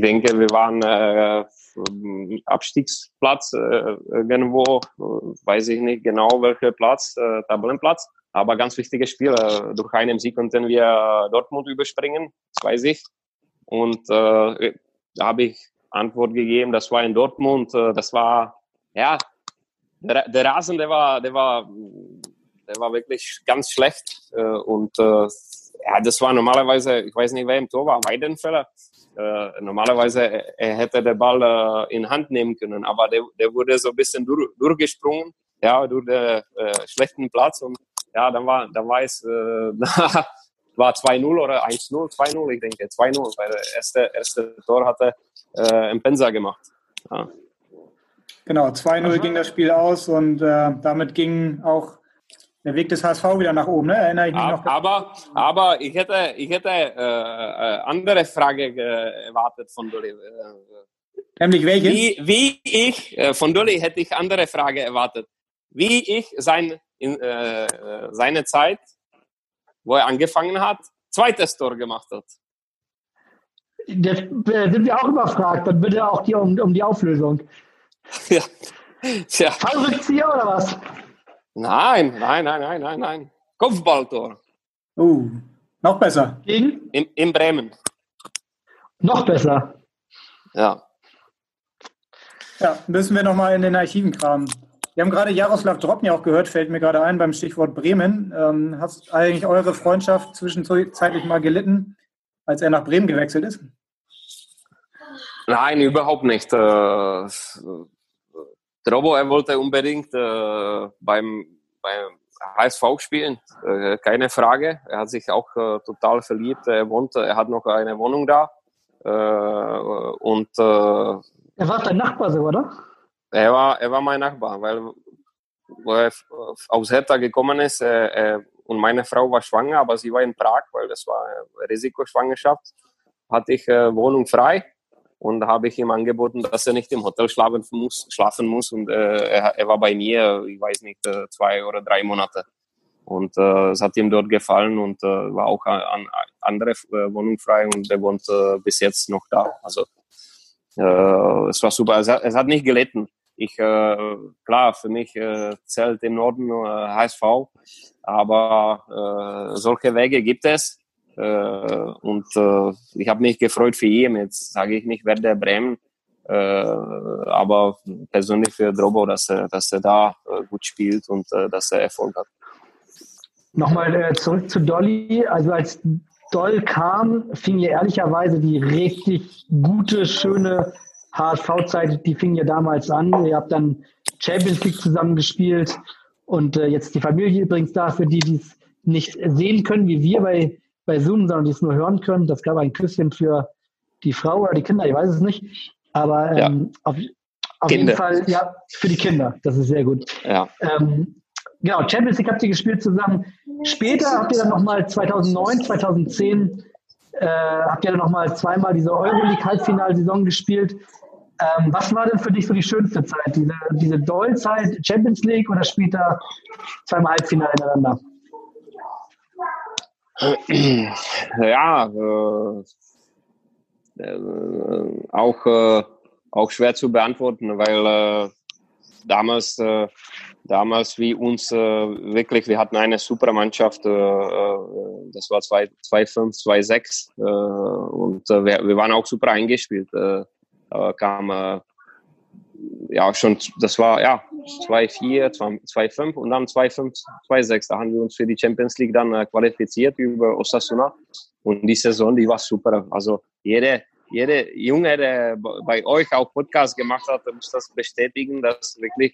Speaker 9: denke, wir waren Abstiegsplatz äh, irgendwo, weiß ich nicht genau welcher Platz, äh, Tabellenplatz, aber ganz wichtiges Spiel. Äh, durch einen Sieg konnten wir Dortmund überspringen, das weiß ich. Und äh, da habe ich Antwort gegeben, das war in Dortmund, äh, das war, ja, der, der Rasen, der war, der war, der war wirklich ganz schlecht äh, und äh, ja, das war normalerweise, ich weiß nicht, wer im Tor war, Weidenfeller. Äh, normalerweise er hätte der Ball äh, in Hand nehmen können, aber der, der wurde so ein bisschen durch, durchgesprungen, ja, durch den äh, schlechten Platz und ja, dann war, dann war es, äh, war 2-0 oder 1-0, 2-0, ich denke, 2-0, weil der erste, erste Tor hatte äh, Pensa gemacht. Ja.
Speaker 3: Genau, 2-0 ging das Spiel aus und äh, damit ging auch der Weg des HSV wieder nach oben, ne? Erinnere ich mich noch.
Speaker 9: Aber, aber ich hätte, ich hätte äh, äh, andere Frage erwartet von Dolly.
Speaker 3: Nämlich welche?
Speaker 9: Wie, wie ich, äh, von Dolly hätte ich andere Frage erwartet. Wie ich sein, in, äh, seine Zeit, wo er angefangen hat, zweites Tor gemacht hat.
Speaker 2: Das äh, sind wir auch überfragt. Dann bitte auch die, um, um die Auflösung.
Speaker 9: Ja. ja.
Speaker 2: Fallrückzieher oder was?
Speaker 9: Nein, nein, nein, nein, nein, nein. Kopfballtor.
Speaker 3: Uh, noch besser.
Speaker 2: Gegen?
Speaker 9: In, in Bremen.
Speaker 2: Noch besser.
Speaker 9: Ja.
Speaker 3: Ja, müssen wir nochmal in den Archiven kramen. Wir haben gerade Jaroslav Dropny auch gehört, fällt mir gerade ein beim Stichwort Bremen. Ähm, hast eigentlich eure Freundschaft zwischenzeitlich mal gelitten, als er nach Bremen gewechselt ist?
Speaker 9: Nein, überhaupt nicht. Äh, Drobo, er wollte unbedingt äh, beim, beim HSV spielen, äh, keine Frage. Er hat sich auch äh, total verliebt. Er wohnt, er hat noch eine Wohnung da. Äh, und äh,
Speaker 2: er war dein Nachbar so, oder?
Speaker 9: Er war, er war mein Nachbar, weil wo er aus Hertha gekommen ist äh, und meine Frau war schwanger, aber sie war in Prag, weil das war eine Risikoschwangerschaft, hatte ich Wohnung frei und habe ich ihm angeboten, dass er nicht im Hotel schlafen muss, schlafen muss und äh, er, er, war bei mir, ich weiß nicht, äh, zwei oder drei Monate. Und äh, es hat ihm dort gefallen und äh, war auch an, andere äh, Wohnung frei und er wohnt äh, bis jetzt noch da. Also es war super. Es hat, es hat nicht gelitten. Ich, klar, für mich äh, zählt im Norden HSV, aber solche Wege gibt es. Äh, und äh, ich habe mich gefreut für ihn. Jetzt sage ich nicht Werder Bremen, äh, aber persönlich für Drobo, dass er, dass er da gut spielt und dass er Erfolg hat.
Speaker 2: Nochmal zurück zu Dolly. Also als Doll kam, fing ja ehrlicherweise die richtig gute, schöne HSV-Zeit, die fing ja damals an. Ihr habt dann Champions League zusammen gespielt und jetzt die Familie übrigens da, für die, die es nicht sehen können, wie wir bei, bei Zoom, sondern die es nur hören können. Das gab ein Küsschen für die Frau oder die Kinder, ich weiß es nicht. Aber ähm, ja. auf, auf jeden Fall, ja, für die Kinder. Das ist sehr gut.
Speaker 9: Ja.
Speaker 2: Ähm, genau, Champions League habt ihr gespielt zusammen. Später habt ihr dann nochmal 2009, 2010 äh, habt ihr dann nochmal zweimal diese Euroleague-Halbfinalsaison gespielt. Ähm, was war denn für dich so die schönste Zeit? Diese, diese Doll-Zeit, Champions League oder später zweimal Halbfinale ineinander?
Speaker 9: Ja, äh, äh, auch, äh, auch schwer zu beantworten, weil äh, damals äh, damals wie uns äh, wirklich, wir hatten eine super Mannschaft, das war 2-5, 2-6 äh, und wir, wir waren auch super eingespielt. Äh, kam ja schon, das war ja 2-4, 2-5 und dann 2-5, 2-6. Da haben wir uns für die Champions League dann äh, qualifiziert über Osasuna und die Saison, die war super. Also jede, jede Junge, der bei euch auch Podcast gemacht hat, muss das bestätigen, dass wirklich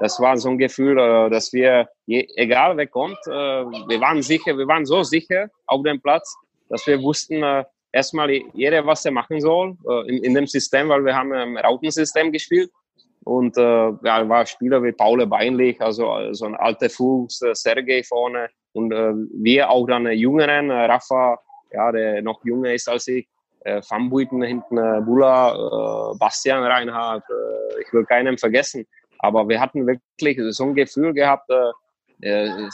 Speaker 9: das war so ein Gefühl, äh, dass wir, egal wer kommt, äh, wir waren sicher, wir waren so sicher auf dem Platz, dass wir wussten, äh, erstmal jeder, was er machen soll in, in dem System, weil wir haben im Rautensystem gespielt und ja, war Spieler wie Paul Beinlich, also so ein alter Fuchs, Sergei vorne und wir auch dann Jüngeren, Rafa, ja, der noch jünger ist als ich, Van Buiten hinten, Bula, Bastian Reinhardt, ich will keinen vergessen. Aber wir hatten wirklich so ein Gefühl gehabt, äh, äh,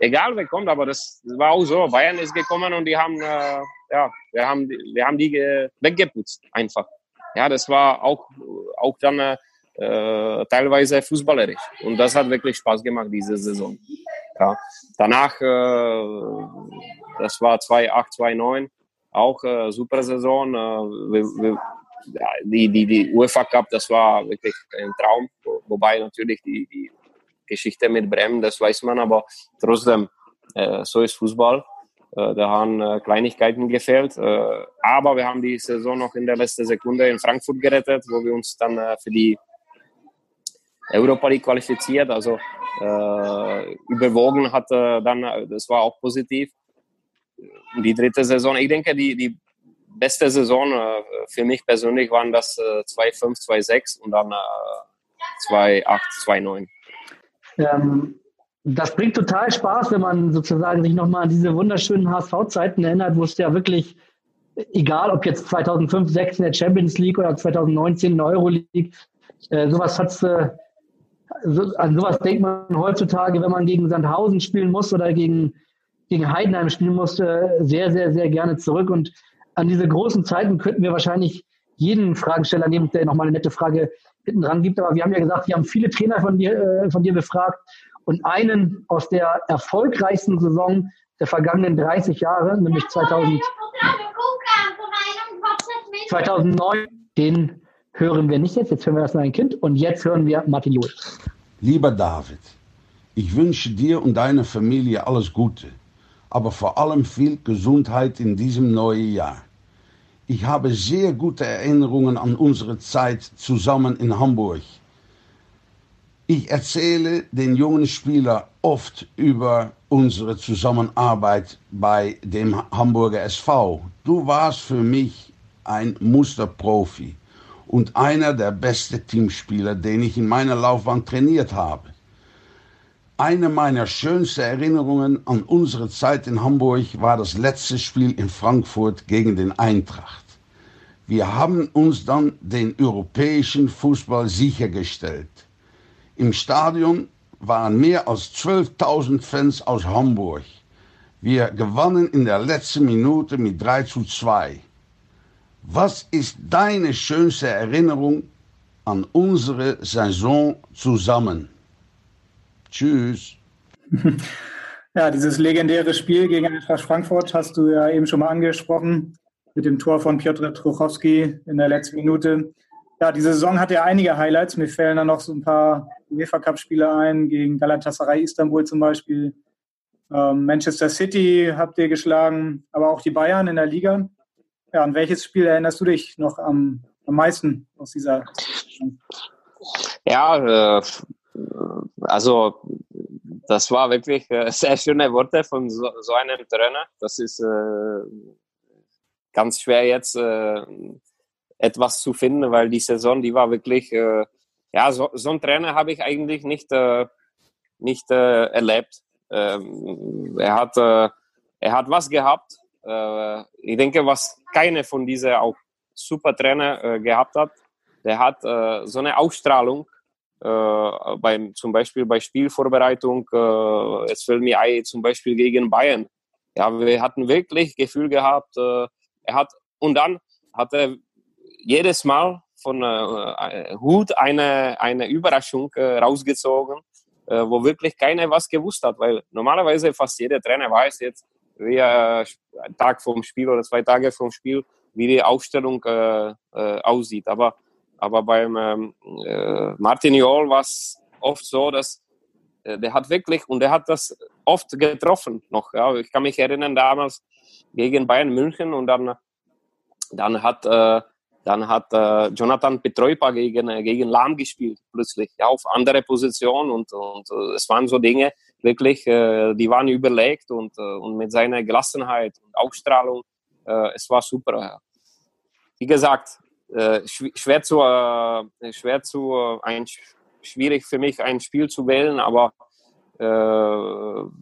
Speaker 9: egal wer kommt, aber das war auch so. Bayern ist gekommen und die haben, äh, ja, wir haben, wir haben die weggeputzt einfach. Ja, das war auch, auch dann äh, teilweise fußballerisch. Und das hat wirklich Spaß gemacht, diese Saison. Ja. Danach, äh, das war 2-8, 2-9, auch äh, super Saison. Äh, wir, wir, die, die, die UEFA Cup, das war wirklich ein Traum. Wobei natürlich die, die Geschichte mit Bremen, das weiß man, aber trotzdem, äh, so ist Fußball. Äh, da haben äh, Kleinigkeiten gefehlt. Äh, aber wir haben die Saison noch in der letzten Sekunde in Frankfurt gerettet, wo wir uns dann äh, für die Europa League qualifiziert. Also äh, überwogen hat dann, das war auch positiv. Die dritte Saison, ich denke, die, die beste Saison äh, für mich persönlich waren das äh, 2-5, 2-6 und dann äh, 2-8, 2-9.
Speaker 2: Ähm, das bringt total Spaß, wenn man sozusagen sich nochmal an diese wunderschönen HSV-Zeiten erinnert, wo es ja wirklich, egal ob jetzt 2005, 6 in der Champions League oder 2019 in der Euroleague, äh, sowas hat's, äh, so, an sowas denkt man heutzutage, wenn man gegen Sandhausen spielen muss oder gegen, gegen Heidenheim spielen muss, äh, sehr, sehr, sehr gerne zurück. Und an diese großen Zeiten könnten wir wahrscheinlich jeden Fragesteller nehmen, der nochmal eine nette Frage hinten dran gibt. Aber wir haben ja gesagt, wir haben viele Trainer von dir, äh, von dir befragt und einen aus der erfolgreichsten Saison der vergangenen 30 Jahre, nämlich 2000, 2009, den hören wir nicht jetzt. Jetzt hören wir erstmal ein Kind und jetzt hören wir Martin Jol.
Speaker 15: Lieber David, ich wünsche dir und deiner Familie alles Gute aber vor allem viel Gesundheit in diesem neuen Jahr. Ich habe sehr gute Erinnerungen an unsere Zeit zusammen in Hamburg. Ich erzähle den jungen Spieler oft über unsere Zusammenarbeit bei dem Hamburger SV. Du warst für mich ein Musterprofi und einer der besten Teamspieler, den ich in meiner Laufbahn trainiert habe. Eine meiner schönsten Erinnerungen an unsere Zeit in Hamburg war das letzte Spiel in Frankfurt gegen den Eintracht. Wir haben uns dann den europäischen Fußball sichergestellt. Im Stadion waren mehr als 12.000 Fans aus Hamburg. Wir gewannen in der letzten Minute mit 3 zu 2. Was ist deine schönste Erinnerung an unsere Saison zusammen? Tschüss.
Speaker 3: Ja, dieses legendäre Spiel gegen Eintracht Frankfurt hast du ja eben schon mal angesprochen mit dem Tor von Piotr Truchowski in der letzten Minute. Ja, diese Saison hat ja einige Highlights. Mir fällen da noch so ein paar UEFA Cup Spiele ein, gegen Galatasaray Istanbul zum Beispiel. Ähm, Manchester City habt ihr geschlagen, aber auch die Bayern in der Liga. Ja, an welches Spiel erinnerst du dich noch am, am meisten aus dieser Saison?
Speaker 9: Ja, äh, also das war wirklich äh, sehr schöne Worte von so, so einem Trainer. Das ist äh, ganz schwer jetzt etwas zu finden, weil die Saison, die war wirklich, ja, so, so einen Trainer habe ich eigentlich nicht, nicht erlebt. Ähm, er, hat, er hat was gehabt. Äh, ich denke, was keine von diesen auch super Trainer äh, gehabt hat. Der hat äh, so eine Ausstrahlung, äh, beim, zum Beispiel bei Spielvorbereitung, äh, es fällt mir ein, zum Beispiel gegen Bayern. Ja, wir hatten wirklich Gefühl gehabt, äh, er hat, und dann hat er jedes Mal von äh, Hut eine, eine Überraschung rausgezogen, wo wirklich keiner was gewusst hat, weil normalerweise fast jeder Trainer weiß jetzt, er einen Tag vom Spiel oder zwei Tage vom Spiel, wie die Aufstellung äh, äh, aussieht. Aber aber beim ähm, äh, Martin Jol war es oft so, dass äh, der hat wirklich, und der hat das oft getroffen noch. Ja. Ich kann mich erinnern, damals gegen Bayern München und dann, dann hat, äh, dann hat äh, Jonathan Petroipa gegen, äh, gegen Lahm gespielt, plötzlich, ja, auf andere Position und, und äh, es waren so Dinge, wirklich, äh, die waren überlegt und, äh, und mit seiner Gelassenheit und Ausstrahlung, äh, es war super. Wie gesagt, äh, schwer zu, äh, schwer zu äh, ein, schwierig für mich ein Spiel zu wählen, aber wenn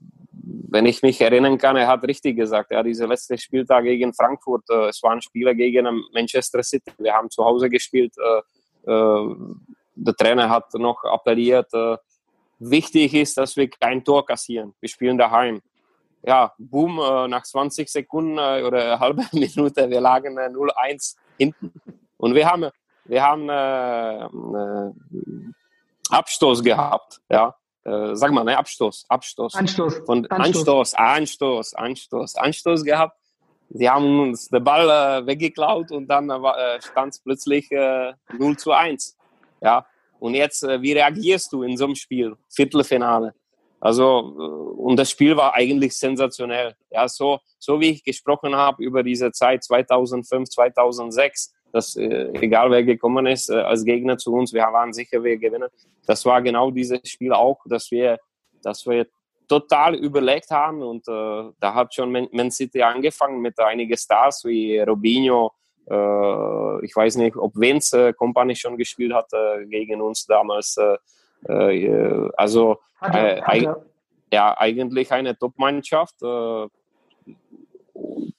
Speaker 9: ich mich erinnern kann, er hat richtig gesagt, ja, dieser letzte Spieltag gegen Frankfurt, es waren Spieler gegen Manchester City, wir haben zu Hause gespielt, der Trainer hat noch appelliert, wichtig ist, dass wir kein Tor kassieren, wir spielen daheim. Ja, boom, äh, nach 20 Sekunden äh, oder eine halbe Minute, wir lagen 0-1 hinten. Und wir haben, wir haben äh, äh, Abstoß gehabt, ja. Äh, sag mal, ne, Abstoß, Abstoß.
Speaker 2: Anstoß.
Speaker 9: Von, Anstoß, Anstoß, Anstoß, Anstoß gehabt. Sie haben uns den Ball äh, weggeklaut und dann äh, stand es plötzlich äh, 0 zu 1. Ja. Und jetzt, äh, wie reagierst du in so einem Spiel? Viertelfinale. Also, äh, und das Spiel war eigentlich sensationell. Ja, so, so wie ich gesprochen habe über diese Zeit 2005, 2006, dass äh, egal wer gekommen ist als Gegner zu uns, wir waren sicher, wir gewinnen. Das war genau dieses Spiel auch, dass wir, dass wir total überlegt haben und äh, da hat schon Man City angefangen mit einigen Stars wie Robinho, ich weiß nicht, ob Vince äh, Company schon gespielt hat äh, gegen uns damals. Äh, äh, also äh, ja, eigentlich eine Top-Mannschaft. Äh,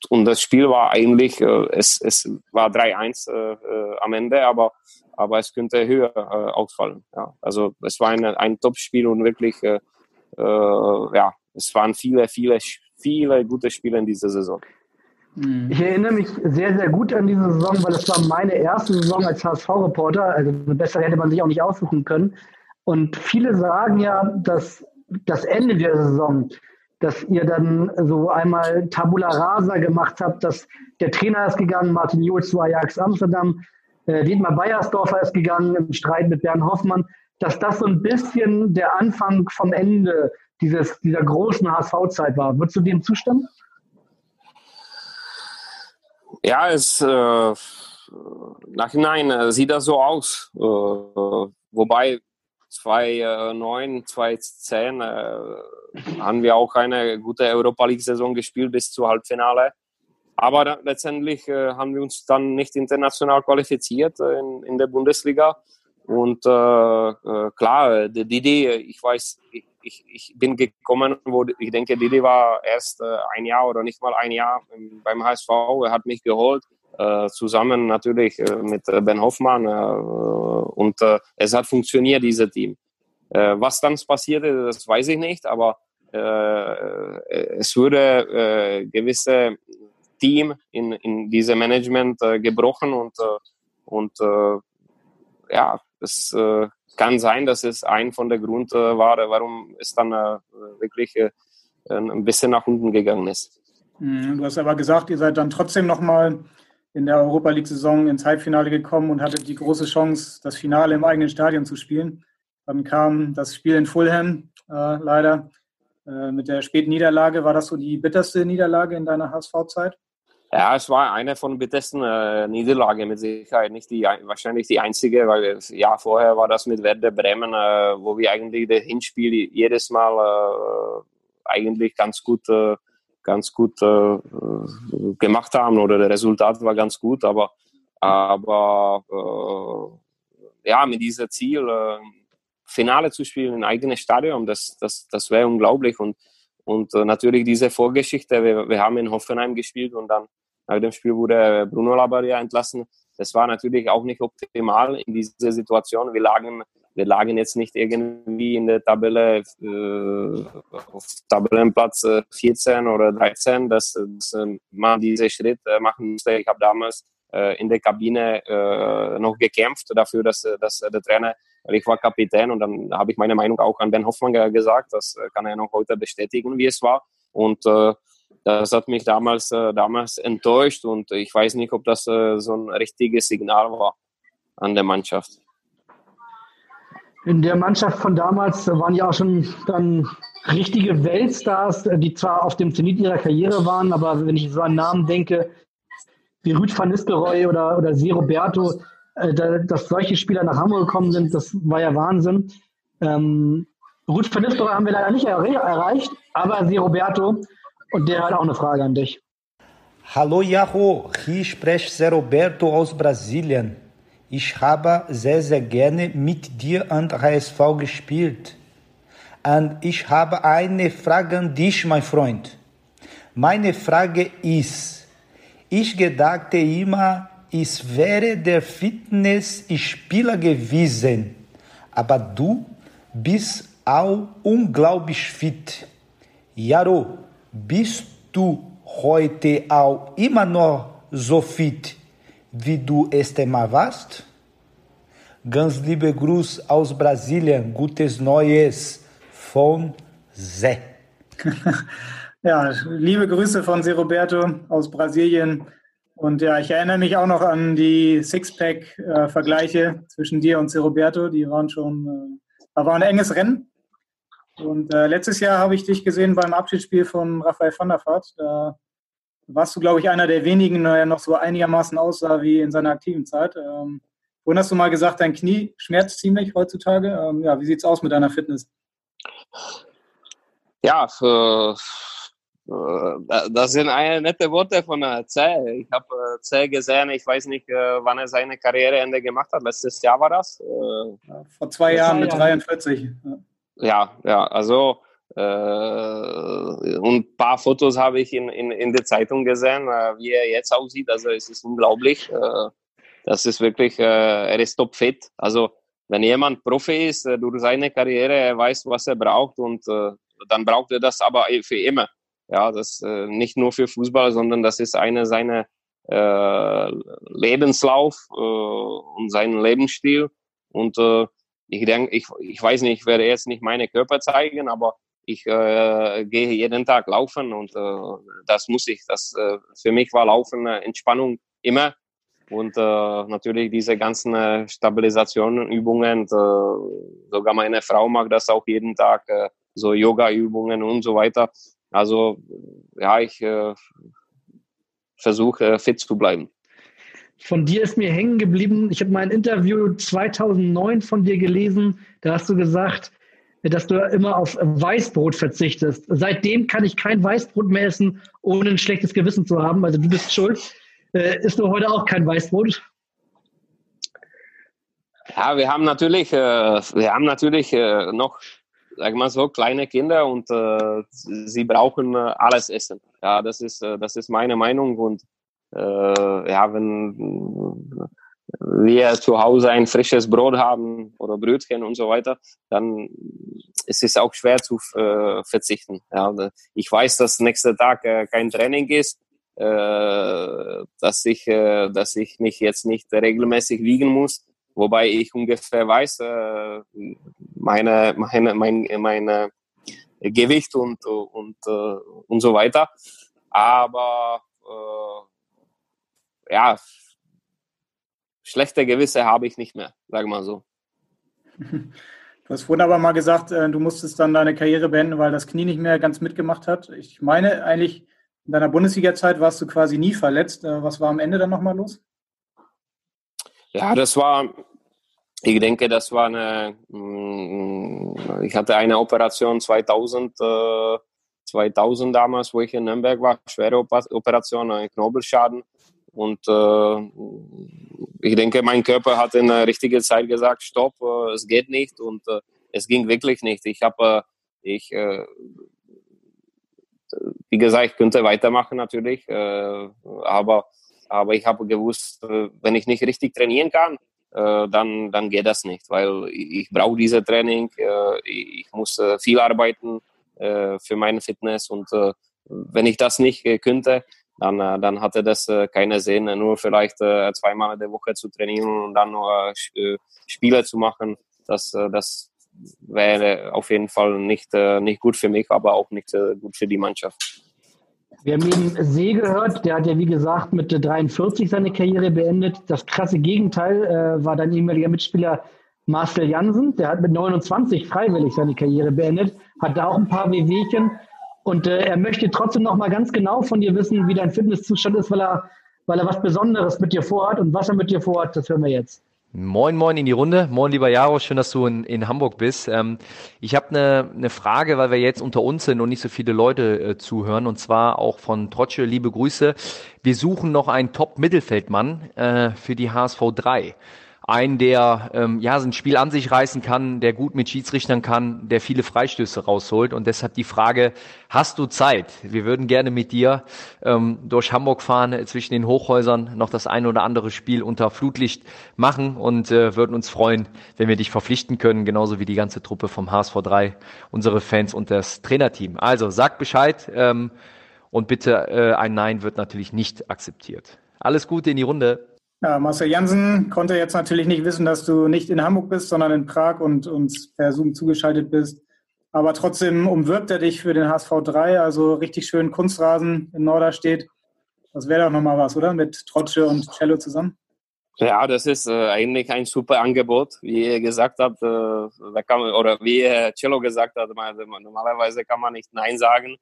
Speaker 9: und das Spiel war eigentlich, äh, es, es war 3-1 äh, äh, am Ende, aber, aber es könnte höher äh, ausfallen. Ja. Also es war eine, ein Top-Spiel und wirklich, äh, äh, ja, es waren viele, viele, viele gute Spiele in dieser Saison.
Speaker 2: Ich erinnere mich sehr, sehr gut an diese Saison, weil es war meine erste Saison als HSV-Reporter. Also eine bessere hätte man sich auch nicht aussuchen können. Und viele sagen ja, dass das Ende der Saison dass ihr dann so einmal Tabula Rasa gemacht habt, dass der Trainer ist gegangen, Martin Johl zu Ajax Amsterdam, äh, Dietmar Beiersdorfer ist gegangen im Streit mit Bernd Hoffmann, dass das so ein bisschen der Anfang vom Ende dieses, dieser großen HSV-Zeit war. Würdest du dem zustimmen?
Speaker 9: Ja, es äh, nachhinein äh, sieht das so aus. Äh, wobei 2009, 2010 äh, haben wir auch eine gute Europa League-Saison gespielt bis zur Halbfinale. aber letztendlich äh, haben wir uns dann nicht international qualifiziert äh, in, in der Bundesliga. Und äh, äh, klar, die, Idee, ich weiß, ich, ich, bin gekommen, wo ich denke, Didi war erst äh, ein Jahr oder nicht mal ein Jahr beim HSV. Er hat mich geholt, äh, zusammen natürlich mit Ben Hoffmann. und es hat funktioniert, dieses Team. was dann passierte, das weiß ich nicht, aber es wurde gewisse Team in, in diesem Management gebrochen und, und ja, es äh, kann sein, dass es ein von der Grund äh, war, warum es dann äh, wirklich äh, ein bisschen nach unten gegangen ist.
Speaker 3: Mhm, du hast aber gesagt, ihr seid dann trotzdem nochmal in der Europa League-Saison ins Halbfinale gekommen und hattet die große Chance, das Finale im eigenen Stadion zu spielen. Dann kam das Spiel in Fulham äh, leider mit der späten Niederlage. War das so die bitterste Niederlage in deiner HSV-Zeit?
Speaker 9: Ja, es war eine von bittersten äh, Niederlagen mit Sicherheit, nicht die wahrscheinlich die einzige, weil ja vorher war das mit Werder Bremen, äh, wo wir eigentlich das Hinspiel jedes Mal äh, eigentlich ganz gut äh, ganz gut äh, gemacht haben oder das Resultat war ganz gut, aber aber äh, ja mit diesem Ziel Finale zu spielen in eigenes Stadion, das das das wäre unglaublich. Und und natürlich diese Vorgeschichte, wir, wir haben in Hoffenheim gespielt und dann nach dem Spiel wurde Bruno Labbadia entlassen. Das war natürlich auch nicht optimal in dieser Situation. Wir lagen, wir lagen jetzt nicht irgendwie in der Tabelle äh, auf Tabellenplatz 14 äh, oder 13, dass, dass man diesen Schritt äh, machen musste. Ich habe damals äh, in der Kabine äh, noch gekämpft dafür, dass, dass der Trainer, ich war Kapitän und dann habe ich meine Meinung auch an Ben Hoffmann gesagt. Das kann er noch heute bestätigen, wie es war. Und äh, das hat mich damals, äh, damals enttäuscht und ich weiß nicht, ob das äh, so ein richtiges Signal war an der Mannschaft.
Speaker 2: In der Mannschaft von damals waren ja auch schon dann richtige Weltstars, die zwar auf dem Zenit ihrer Karriere waren, aber wenn ich so an Namen denke, wie Rüd van Nistelrooy oder, oder Si Roberto, äh, dass solche Spieler nach Hamburg gekommen sind, das war ja Wahnsinn. Ähm, Rüd van Nistelrooy haben wir leider nicht erreicht, aber Si Roberto und der hat auch eine Frage an dich.
Speaker 16: Hallo Jaho, hier spricht Zé Roberto aus Brasilien. Ich habe sehr, sehr gerne mit dir an HSV gespielt. Und ich habe eine Frage an dich, mein Freund. Meine Frage ist, ich gedachte immer, ich wäre der Fitnessspieler gewesen, aber du bist auch unglaublich fit. Jaro, bist du heute auch immer noch so fit, wie du es einmal warst? Ganz liebe Gruß aus Brasilien, gutes Neues von Zé.
Speaker 3: Ja, liebe Grüße von Zé Roberto aus Brasilien. Und ja, ich erinnere mich auch noch an die Sixpack-Vergleiche zwischen dir und Zé Roberto. Die waren schon, äh, da war ein enges Rennen. Und äh, letztes Jahr habe ich dich gesehen beim Abschiedsspiel von Raphael van der Vaart. Da warst du, glaube ich, einer der wenigen, der noch so einigermaßen aussah wie in seiner aktiven Zeit. Ähm, vorhin hast du mal gesagt, dein Knie schmerzt ziemlich heutzutage. Ähm, ja, wie sieht es aus mit deiner Fitness?
Speaker 9: Ja, für, äh, das sind eine nette Worte von Zäh. Ich habe äh, Zäh gesehen, ich weiß nicht, äh, wann er seine Karriereende gemacht hat. Letztes Jahr war das.
Speaker 3: Vor zwei Jahren mit 43. Ja
Speaker 9: ja, ja, also äh, ein paar Fotos habe ich in, in, in der Zeitung gesehen, äh, wie er jetzt aussieht. Also es ist unglaublich. Äh, das ist wirklich, äh, er ist topfit. Also wenn jemand Profi ist, äh, durch seine Karriere, er weiß, was er braucht und äh, dann braucht er das aber für immer. Ja, das nicht nur für Fußball, sondern das ist eine seiner Lebenslauf und seinen Lebensstil. Und ich denke, ich, ich weiß nicht, ich werde jetzt nicht meine Körper zeigen, aber ich äh, gehe jeden Tag laufen und äh, das muss ich. Das äh, für mich war Laufen äh, Entspannung immer und äh, natürlich diese ganzen äh, Stabilisationenübungen. Äh, sogar meine Frau macht das auch jeden Tag, äh, so Yoga-Übungen und so weiter. Also ja, ich äh, versuche äh, fit zu bleiben.
Speaker 2: Von dir ist mir hängen geblieben, ich habe mein Interview 2009 von dir gelesen, da hast du gesagt, dass du immer auf Weißbrot verzichtest. Seitdem kann ich kein Weißbrot mehr essen, ohne ein schlechtes Gewissen zu haben. Also du bist schuld. Äh, isst du heute auch kein Weißbrot?
Speaker 9: Ja, wir haben natürlich, äh, wir haben natürlich äh, noch, sag mal so, kleine Kinder und äh, sie brauchen äh, alles essen. Ja, das ist, äh, das ist meine Meinung und äh, ja, wenn wir zu Hause ein frisches Brot haben oder Brötchen und so weiter, dann ist es auch schwer zu äh, verzichten. Ja, ich weiß, dass nächster Tag äh, kein Training ist, äh, dass ich, äh, dass ich mich jetzt nicht regelmäßig wiegen muss, wobei ich ungefähr weiß, äh, meine, meine, mein, meine Gewicht und, und, äh, und so weiter. Aber ja, schlechte Gewisse habe ich nicht mehr, sagen wir mal so.
Speaker 3: Du hast wunderbar mal gesagt, äh, du musstest dann deine Karriere beenden, weil das Knie nicht mehr ganz mitgemacht hat. Ich meine, eigentlich in deiner Bundesliga-Zeit warst du quasi nie verletzt. Äh, was war am Ende dann nochmal los?
Speaker 9: Ja, das war, ich denke, das war eine, mm, ich hatte eine Operation 2000, 2000 damals, wo ich in Nürnberg war, schwere Operation, ein Knobelschaden. Und äh, ich denke, mein Körper hat in der richtigen Zeit gesagt, stopp, äh, es geht nicht und äh, es ging wirklich nicht. Ich habe, äh, ich, äh, wie gesagt, ich könnte weitermachen natürlich, äh, aber, aber ich habe gewusst, wenn ich nicht richtig trainieren kann, dann, dann geht das nicht, weil ich, ich brauche diese Training, ich muss viel arbeiten für meine Fitness und wenn ich das nicht könnte, dann, äh, dann hatte das äh, keine Sinn, nur vielleicht äh, zweimal in der Woche zu trainieren und dann nur Spiele zu machen. Das, das wäre auf jeden Fall nicht, nicht gut für mich, aber auch nicht gut für die Mannschaft.
Speaker 2: Wir haben eben See gehört, der hat ja wie gesagt mit 43 seine Karriere beendet. Das krasse Gegenteil äh, war dein ehemaliger Mitspieler Marcel Jansen, der hat mit 29 freiwillig seine Karriere beendet, hat da auch ein paar Wehwehchen. Und äh, er möchte trotzdem noch mal ganz genau von dir wissen, wie dein Fitnesszustand ist, weil er, weil er was Besonderes mit dir vorhat. Und was er mit dir vorhat, das hören wir jetzt.
Speaker 17: Moin, moin in die Runde. Moin, lieber Jaro, schön, dass du in, in Hamburg bist. Ähm, ich habe eine ne Frage, weil wir jetzt unter uns sind und nicht so viele Leute äh, zuhören, und zwar auch von Trotsche, liebe Grüße. Wir suchen noch einen Top-Mittelfeldmann äh, für die HSV 3 einen, der ähm, ja so ein Spiel an sich reißen kann, der gut mit Schiedsrichtern kann, der viele Freistöße rausholt. Und deshalb die Frage, hast du Zeit? Wir würden gerne mit dir ähm, durch Hamburg fahren, äh, zwischen den Hochhäusern noch das ein oder andere Spiel unter Flutlicht machen und äh, würden uns freuen, wenn wir dich verpflichten können, genauso wie die ganze Truppe vom HSV 3, unsere Fans und das Trainerteam. Also sag Bescheid ähm, und bitte äh, ein Nein wird natürlich nicht akzeptiert. Alles Gute in die Runde.
Speaker 3: Ja, Marcel Jansen konnte jetzt natürlich nicht wissen, dass du nicht in Hamburg bist, sondern in Prag und uns per Zoom zugeschaltet bist. Aber trotzdem umwirbt er dich für den HSV 3, also richtig schön Kunstrasen in Norderstedt. Das wäre doch nochmal was, oder? Mit Trotsche und Cello zusammen.
Speaker 9: Ja, das ist äh, eigentlich ein super Angebot, wie ihr gesagt habt, äh, man, oder wie Cello gesagt hat, normalerweise kann man nicht Nein sagen.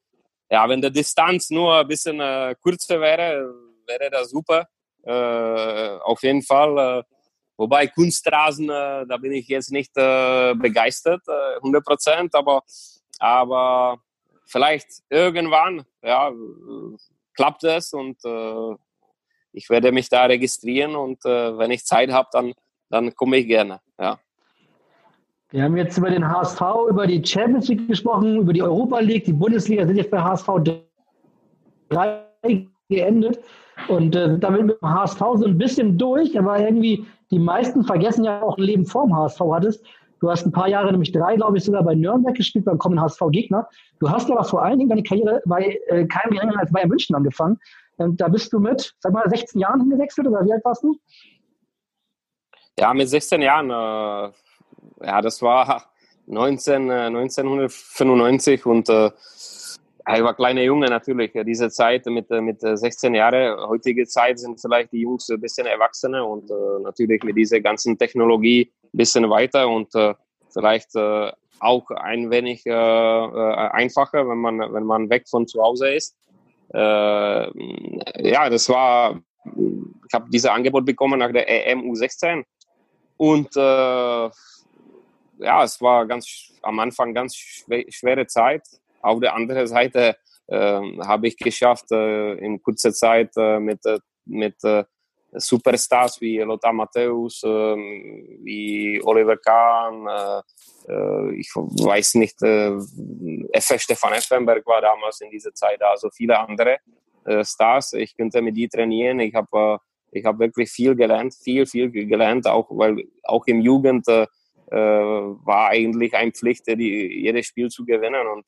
Speaker 9: Ja, wenn die Distanz nur ein bisschen äh, kürzer wäre, wäre das super. Äh, auf jeden Fall. Äh, wobei Kunstrasen, äh, da bin ich jetzt nicht begeistert, 100 Prozent, aber, aber vielleicht irgendwann, ja, klappt es und ich werde mich da registrieren und wenn ich Zeit habe, dann, dann komme ich gerne, ja.
Speaker 2: Wir haben jetzt über den HSV, über die Champions League gesprochen, über die Europa League, die Bundesliga sind jetzt bei HSV 3 geendet und äh, damit mit dem HSV so ein bisschen durch, aber irgendwie die meisten vergessen ja auch ein Leben vorm HSV hattest. Du hast ein paar Jahre, nämlich drei, glaube ich, sogar bei Nürnberg gespielt, beim kommenden HSV-Gegner. Du hast aber vor allen Dingen deine Karriere bei äh, keinem geringeren als Bayern München angefangen. Und da bist du mit, sag mal, 16 Jahren hingewechselt oder wie alt warst du?
Speaker 9: Ja, mit 16 Jahren. Äh, ja, das war 19, äh, 1995 und äh, ich war kleiner Junge natürlich. Diese Zeit mit, mit 16 Jahren, heutige Zeit sind vielleicht die Jungs ein bisschen erwachsener und äh, natürlich mit dieser ganzen Technologie ein bisschen weiter und äh, vielleicht äh, auch ein wenig äh, äh, einfacher, wenn man, wenn man weg von zu Hause ist. Äh, ja, das war, ich habe dieses Angebot bekommen nach der EM U16 und ja, es war ganz am Anfang ganz schwere Zeit. Auf der anderen Seite äh, habe ich geschafft, äh, in kurzer Zeit äh, mit, äh, mit Superstars wie Lothar Matthäus, ähm, wie Oliver Kahn, ich weiß nicht, äh, Stefan Effenberg war damals in dieser Zeit da, also viele andere Stars. Ich könnte mit die trainieren. Ich habe ich habe wirklich viel gelernt, viel, viel gelernt, auch weil auch im Jugend war eigentlich eine Pflicht, die, jedes Spiel zu gewinnen und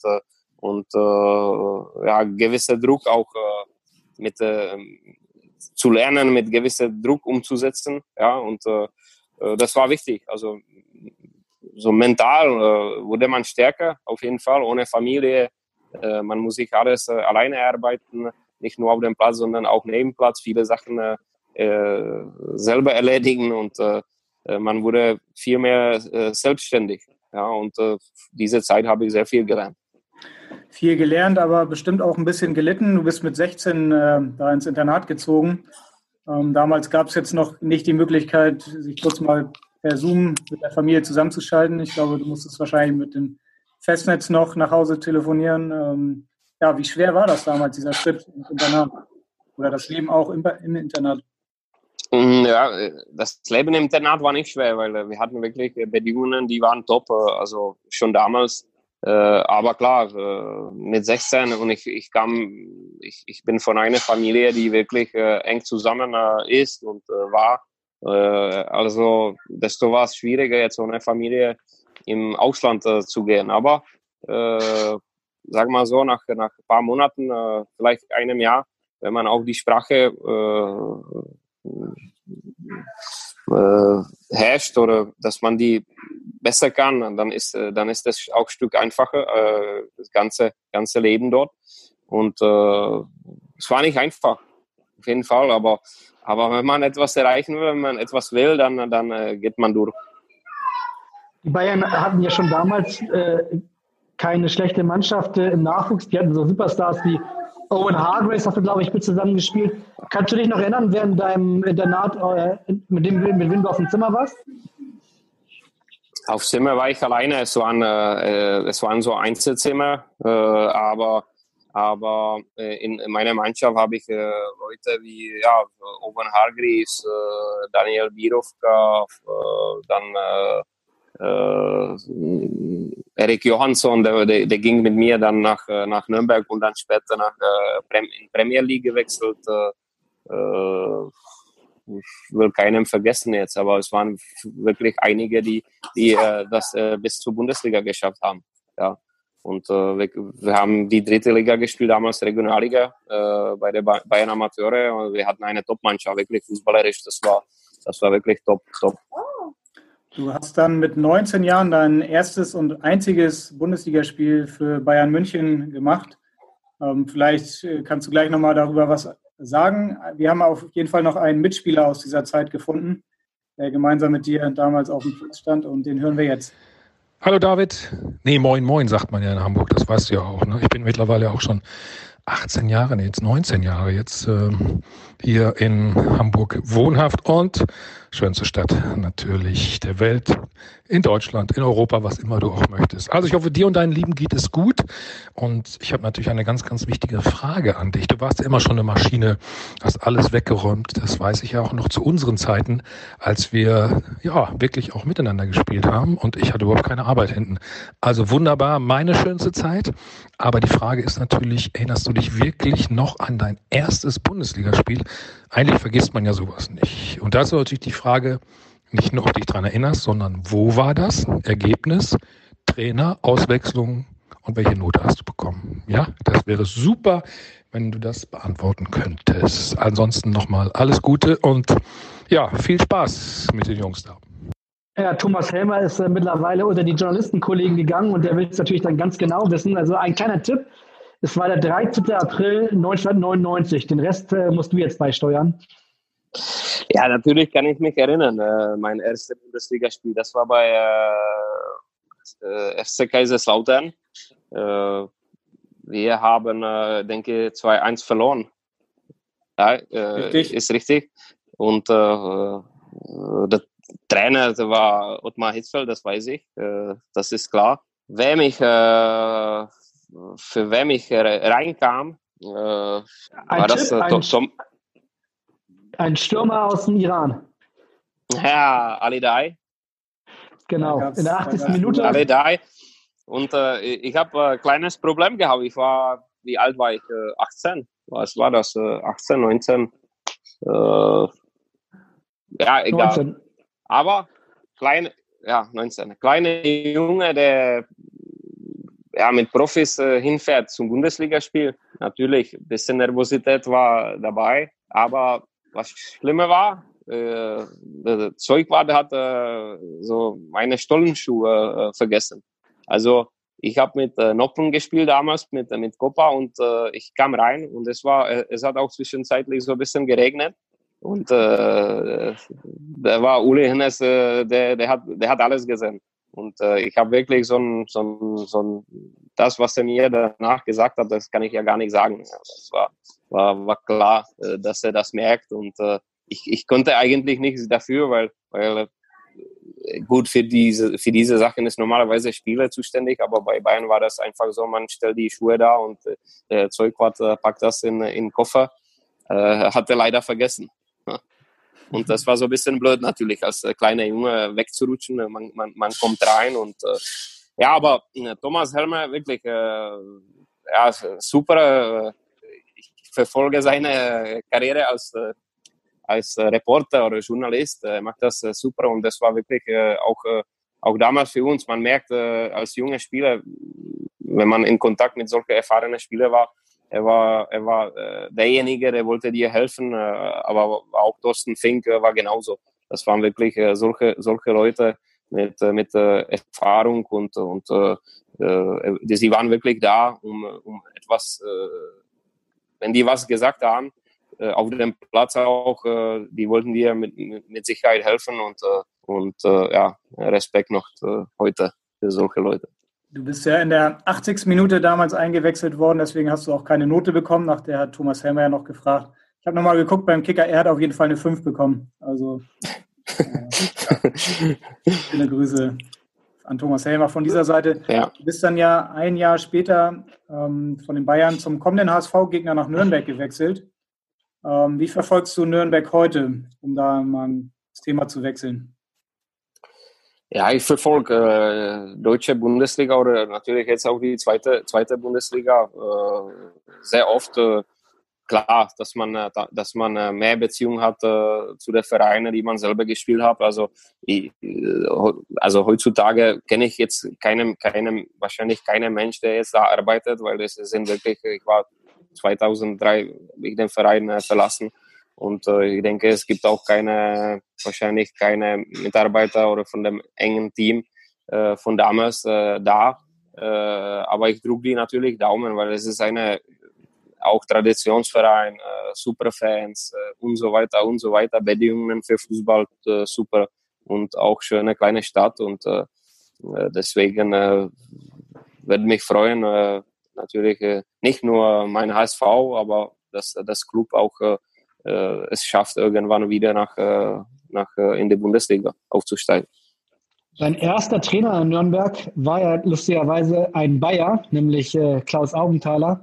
Speaker 9: und äh, ja gewisser Druck auch äh, mit äh, zu lernen, mit gewissem Druck umzusetzen, ja und äh, äh, das war wichtig. Also so mental äh, wurde man stärker auf jeden Fall ohne Familie. man muss sich alles alleine arbeiten, nicht nur auf dem Platz, sondern auch neben Platz. Viele Sachen selber erledigen und man wurde viel mehr selbstständig. Ja, und diese Zeit habe ich sehr viel gelernt
Speaker 3: viel gelernt, aber bestimmt auch ein bisschen gelitten. Du bist mit 16 äh, da ins Internat gezogen. Ähm, damals gab es jetzt noch nicht die Möglichkeit, sich kurz mal per Zoom mit der Familie zusammenzuschalten. Ich glaube, du musstest wahrscheinlich mit dem Festnetz noch nach Hause telefonieren. Ähm, ja, wie schwer war das damals, dieser Schritt ins Internat? Oder das Leben auch im, im Internat?
Speaker 9: Mm, ja, das Leben im Internat war nicht schwer, weil wir hatten wirklich Bedingungen, die waren top. Also schon damals äh, aber klar, äh, mit 16 und ich, ich kam, ich, ich bin von einer Familie, die wirklich äh, eng zusammen äh, ist und äh, war. Äh, also desto war es schwieriger, jetzt ohne Familie im Ausland äh, zu gehen. Aber äh, sag mal so, nach, nach ein paar Monaten, äh, vielleicht einem Jahr, wenn man auch die Sprache äh, äh, herrscht oder dass man die besser kann, dann ist, äh, dann ist das auch ein Stück einfacher, äh, das ganze, ganze Leben dort. Und äh, es war nicht einfach, auf jeden Fall, aber, aber wenn man etwas erreichen will, wenn man etwas will, dann, dann äh, geht man durch.
Speaker 2: Die Bayern hatten ja schon damals äh, keine schlechte Mannschaft äh, im Nachwuchs. Die hatten so Superstars wie Owen Hargraves, hast du, glaube ich, mit zusammengespielt. Kannst du dich noch erinnern, wer in deinem Internat, äh, mit, dem, mit wem du auf dem Zimmer warst?
Speaker 9: Auf Zimmer war ich alleine. Es waren, äh, es waren so Einzelzimmer, äh, aber, aber äh, in, in, meiner Mannschaft habe ich äh, Leute wie ja, Owen Hargreaves, äh, Daniel Birovka, dann Erik Johansson, der, der, der, ging mit mir dann nach, nach Nürnberg und dann später nach in Premier League gewechselt ich will keinem vergessen jetzt, aber es waren wirklich einige, die, die äh, das äh, bis zur Bundesliga geschafft haben. Ja. Und äh, wir, wir, haben die dritte Liga gespielt, damals Regionalliga äh, bei der Bayern Amateure und wir hatten eine Top-Mannschaft, wirklich fußballerisch, das war, das war wirklich top, top.
Speaker 3: Du hast dann mit 19 Jahren dein erstes und einziges Bundesligaspiel für Bayern München gemacht. Ähm, vielleicht äh, kannst du gleich nochmal darüber was sagen. Wir haben auf jeden Fall noch einen Mitspieler aus dieser Zeit gefunden, der gemeinsam mit dir damals auf dem Platz stand und den hören wir jetzt.
Speaker 18: Hallo David. Nee, moin, moin, sagt man ja in Hamburg, das weißt du ja auch. Ne? Ich bin mittlerweile auch schon 18 Jahre, nee, jetzt 19 Jahre jetzt äh, hier in Hamburg wohnhaft und schönste Stadt natürlich der Welt, in Deutschland, in Europa, was immer du auch möchtest. Also ich hoffe, dir und deinen Lieben geht es gut. Und ich habe natürlich eine ganz, ganz wichtige Frage an dich. Du warst ja immer schon eine Maschine, hast alles weggeräumt. Das weiß ich ja auch noch zu unseren Zeiten, als wir ja wirklich auch miteinander gespielt haben und ich hatte überhaupt keine Arbeit hinten. Also wunderbar, meine schönste Zeit. Aber die Frage ist natürlich, erinnerst du dich wirklich noch an dein erstes Bundesligaspiel? Eigentlich vergisst man ja sowas nicht. Und da ist natürlich die Frage, nicht nur, ob dich daran erinnerst, sondern wo war das? Ergebnis, Trainer, Auswechslung und welche Note hast du bekommen? Ja, das wäre super, wenn du das beantworten könntest. Ansonsten nochmal alles Gute und ja, viel Spaß mit den Jungs da.
Speaker 2: Ja, Thomas Helmer ist äh, mittlerweile unter die Journalistenkollegen gegangen und der will es natürlich dann ganz genau wissen. Also ein kleiner Tipp, es war der 13. April 1999. Den Rest äh, musst du jetzt beisteuern.
Speaker 9: Ja, natürlich kann ich mich erinnern. Äh, mein erstes Bundesligaspiel, das war bei äh, FC Kaiserslautern. Äh, wir haben, äh, denke ich, 2-1 verloren. Ja, äh, richtig. ist richtig. Und äh, das, Trainer war Ottmar Hitzfeld, das weiß ich, äh, das ist klar. Wem ich, äh, für wem ich reinkam, äh, war
Speaker 2: ein
Speaker 9: das
Speaker 2: Tipp,
Speaker 9: äh,
Speaker 2: ein,
Speaker 9: Tom,
Speaker 2: ein Stürmer aus dem Iran.
Speaker 9: Ja, Ali Dai.
Speaker 2: Genau, in der 80. Minute.
Speaker 9: Ali Dai. Und äh, ich habe ein kleines Problem gehabt. Ich war, wie alt war ich? Äh, 18. Was war das? Äh, 18, 19? Äh, ja, egal.
Speaker 2: 19.
Speaker 9: Aber kleine, ja, 19. Kleine Junge, der ja, mit Profis äh, hinfährt zum Bundesligaspiel. Natürlich, ein bisschen Nervosität war dabei. Aber was schlimmer war, äh, der Zeugwart hat äh, so meine Stollenschuhe äh, vergessen. Also ich habe mit äh, Noppen gespielt damals mit mit Copa und äh, ich kam rein und es war äh, es hat auch zwischenzeitlich so ein bisschen geregnet und äh, da war Uli Hennes, äh, der der hat der hat alles gesehen und äh, ich habe wirklich so ein, so ein, so ein das was er mir danach gesagt hat, das kann ich ja gar nicht sagen. Das war war, war klar, äh, dass er das merkt und äh, ich, ich konnte eigentlich nichts dafür, weil, weil gut für diese für diese Sachen ist normalerweise Spieler zuständig, aber bei Bayern war das einfach so, man stellt die Schuhe da und äh, Zeugwart äh, packt das in in den Koffer, äh, hat er leider vergessen. Und das war so ein bisschen blöd natürlich, als äh, kleiner Junge wegzurutschen. Man, man, man kommt rein und äh, ja, aber äh, Thomas Helmer wirklich äh, ja, super. ich verfolge seine Karriere als als Reporter oder Journalist, äh, macht das äh, super und das war wirklich äh, auch, auch damals für uns. Man merkt als junger Spieler, wenn man in Kontakt mit solchen erfahrenen Spielern war, er war, er war derjenige, der wollte dir helfen, aber auch Thorsten Fink war genauso. Das waren wirklich solche, solche Leute mit, mit Erfahrung und, und sie waren wirklich da, um, um etwas, wenn die was gesagt haben, äh, auf dem Platz auch, äh, die wollten dir mit, mit Sicherheit helfen und, äh, und ja, Respekt noch heute für solche Leute.
Speaker 3: Du bist ja in der 80. Minute damals eingewechselt worden, deswegen hast du auch keine Note bekommen. Nach der hat Thomas Helmer ja noch gefragt. Ich habe nochmal geguckt beim Kicker, er hat auf jeden Fall eine 5 bekommen. Also äh, schöne Grüße an Thomas Helmer von dieser Seite.
Speaker 9: Ja.
Speaker 3: Du bist dann ja ein Jahr später ähm, von den Bayern zum kommenden HSV-Gegner nach Nürnberg gewechselt. Ähm, wie verfolgst du Nürnberg heute, um da mal das Thema zu wechseln?
Speaker 9: Ja, ich verfolge äh, deutsche Bundesliga oder natürlich jetzt auch die zweite, zweite Bundesliga äh, sehr oft. Äh, klar, dass man, äh, dass man äh, mehr Beziehung hat äh, zu den Vereinen, die man selber gespielt hat. Also, ich, also heutzutage kenne ich jetzt keinen, keinen, wahrscheinlich keinen Mensch, der jetzt da arbeitet, weil das sind wirklich, ich war 2003 ich den Verein verlassen. Und äh, ich denke, es gibt auch keine, wahrscheinlich keine Mitarbeiter oder von dem engen Team äh, von damals äh, da. Äh, aber ich drücke die natürlich Daumen, weil es ist eine auch Traditionsverein, äh, Superfans und so weiter und so weiter. Bedingungen für Fußball super und auch schöne kleine Stadt und deswegen würde mich freuen, natürlich äh, nicht nur mein HSV, aber dass das Club auch äh, äh, es schafft, irgendwann wieder nach, nach in die Bundesliga aufzusteigen.
Speaker 2: Sein erster Trainer in Nürnberg war ja lustigerweise ein Bayer, nämlich äh, Klaus Augenthaler.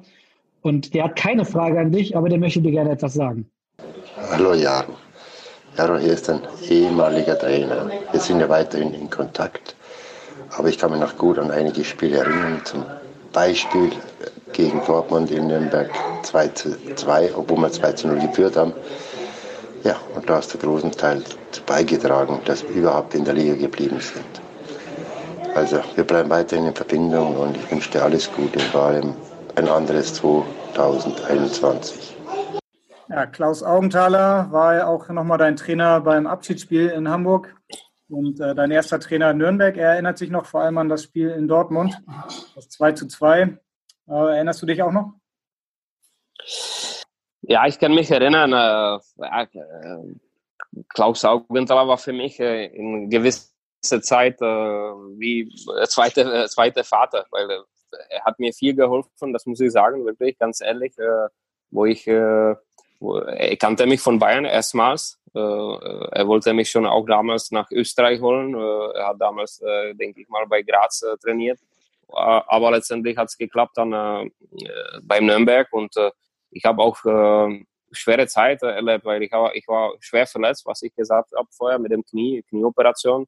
Speaker 2: Und der hat keine Frage an dich, aber der möchte dir gerne etwas sagen.
Speaker 19: Hallo Jaro. Jaro hier ist ein ehemaliger Trainer. Wir sind ja weiterhin in Kontakt. Aber ich kann mich noch gut an einige Spiele erinnern. Zum Beispiel gegen Dortmund in Nürnberg 2 zu 2, obwohl wir 2 zu 0 geführt haben. Ja, und da hast du großen Teil beigetragen, dass wir überhaupt in der Liga geblieben sind. Also wir bleiben weiterhin in Verbindung und ich wünsche dir alles Gute, vor allem ein anderes 2021.
Speaker 3: Ja, Klaus Augenthaler war ja auch nochmal dein Trainer beim Abschiedsspiel in Hamburg. Und äh, dein erster Trainer in Nürnberg, er erinnert sich noch vor allem an das Spiel in Dortmund, das 2 zu 2. Äh, erinnerst du dich auch noch?
Speaker 9: Ja, ich kann mich erinnern. Äh, äh Klaus Augenthaler war für mich äh, in gewisser Zeit äh, wie zweite, zweite Vater, weil er hat mir viel geholfen, das muss ich sagen, wirklich ganz ehrlich, wo ich, wo, er kannte mich von Bayern erstmals er wollte mich schon auch damals nach Österreich holen. er hat damals, denke ich mal, bei Graz trainiert. Aber letztendlich hat es geklappt dann beim Nürnberg und ich habe auch schwere Zeit erlebt, weil ich war, ich war schwer verletzt, was ich gesagt habe vorher mit dem Knie, Knieoperation,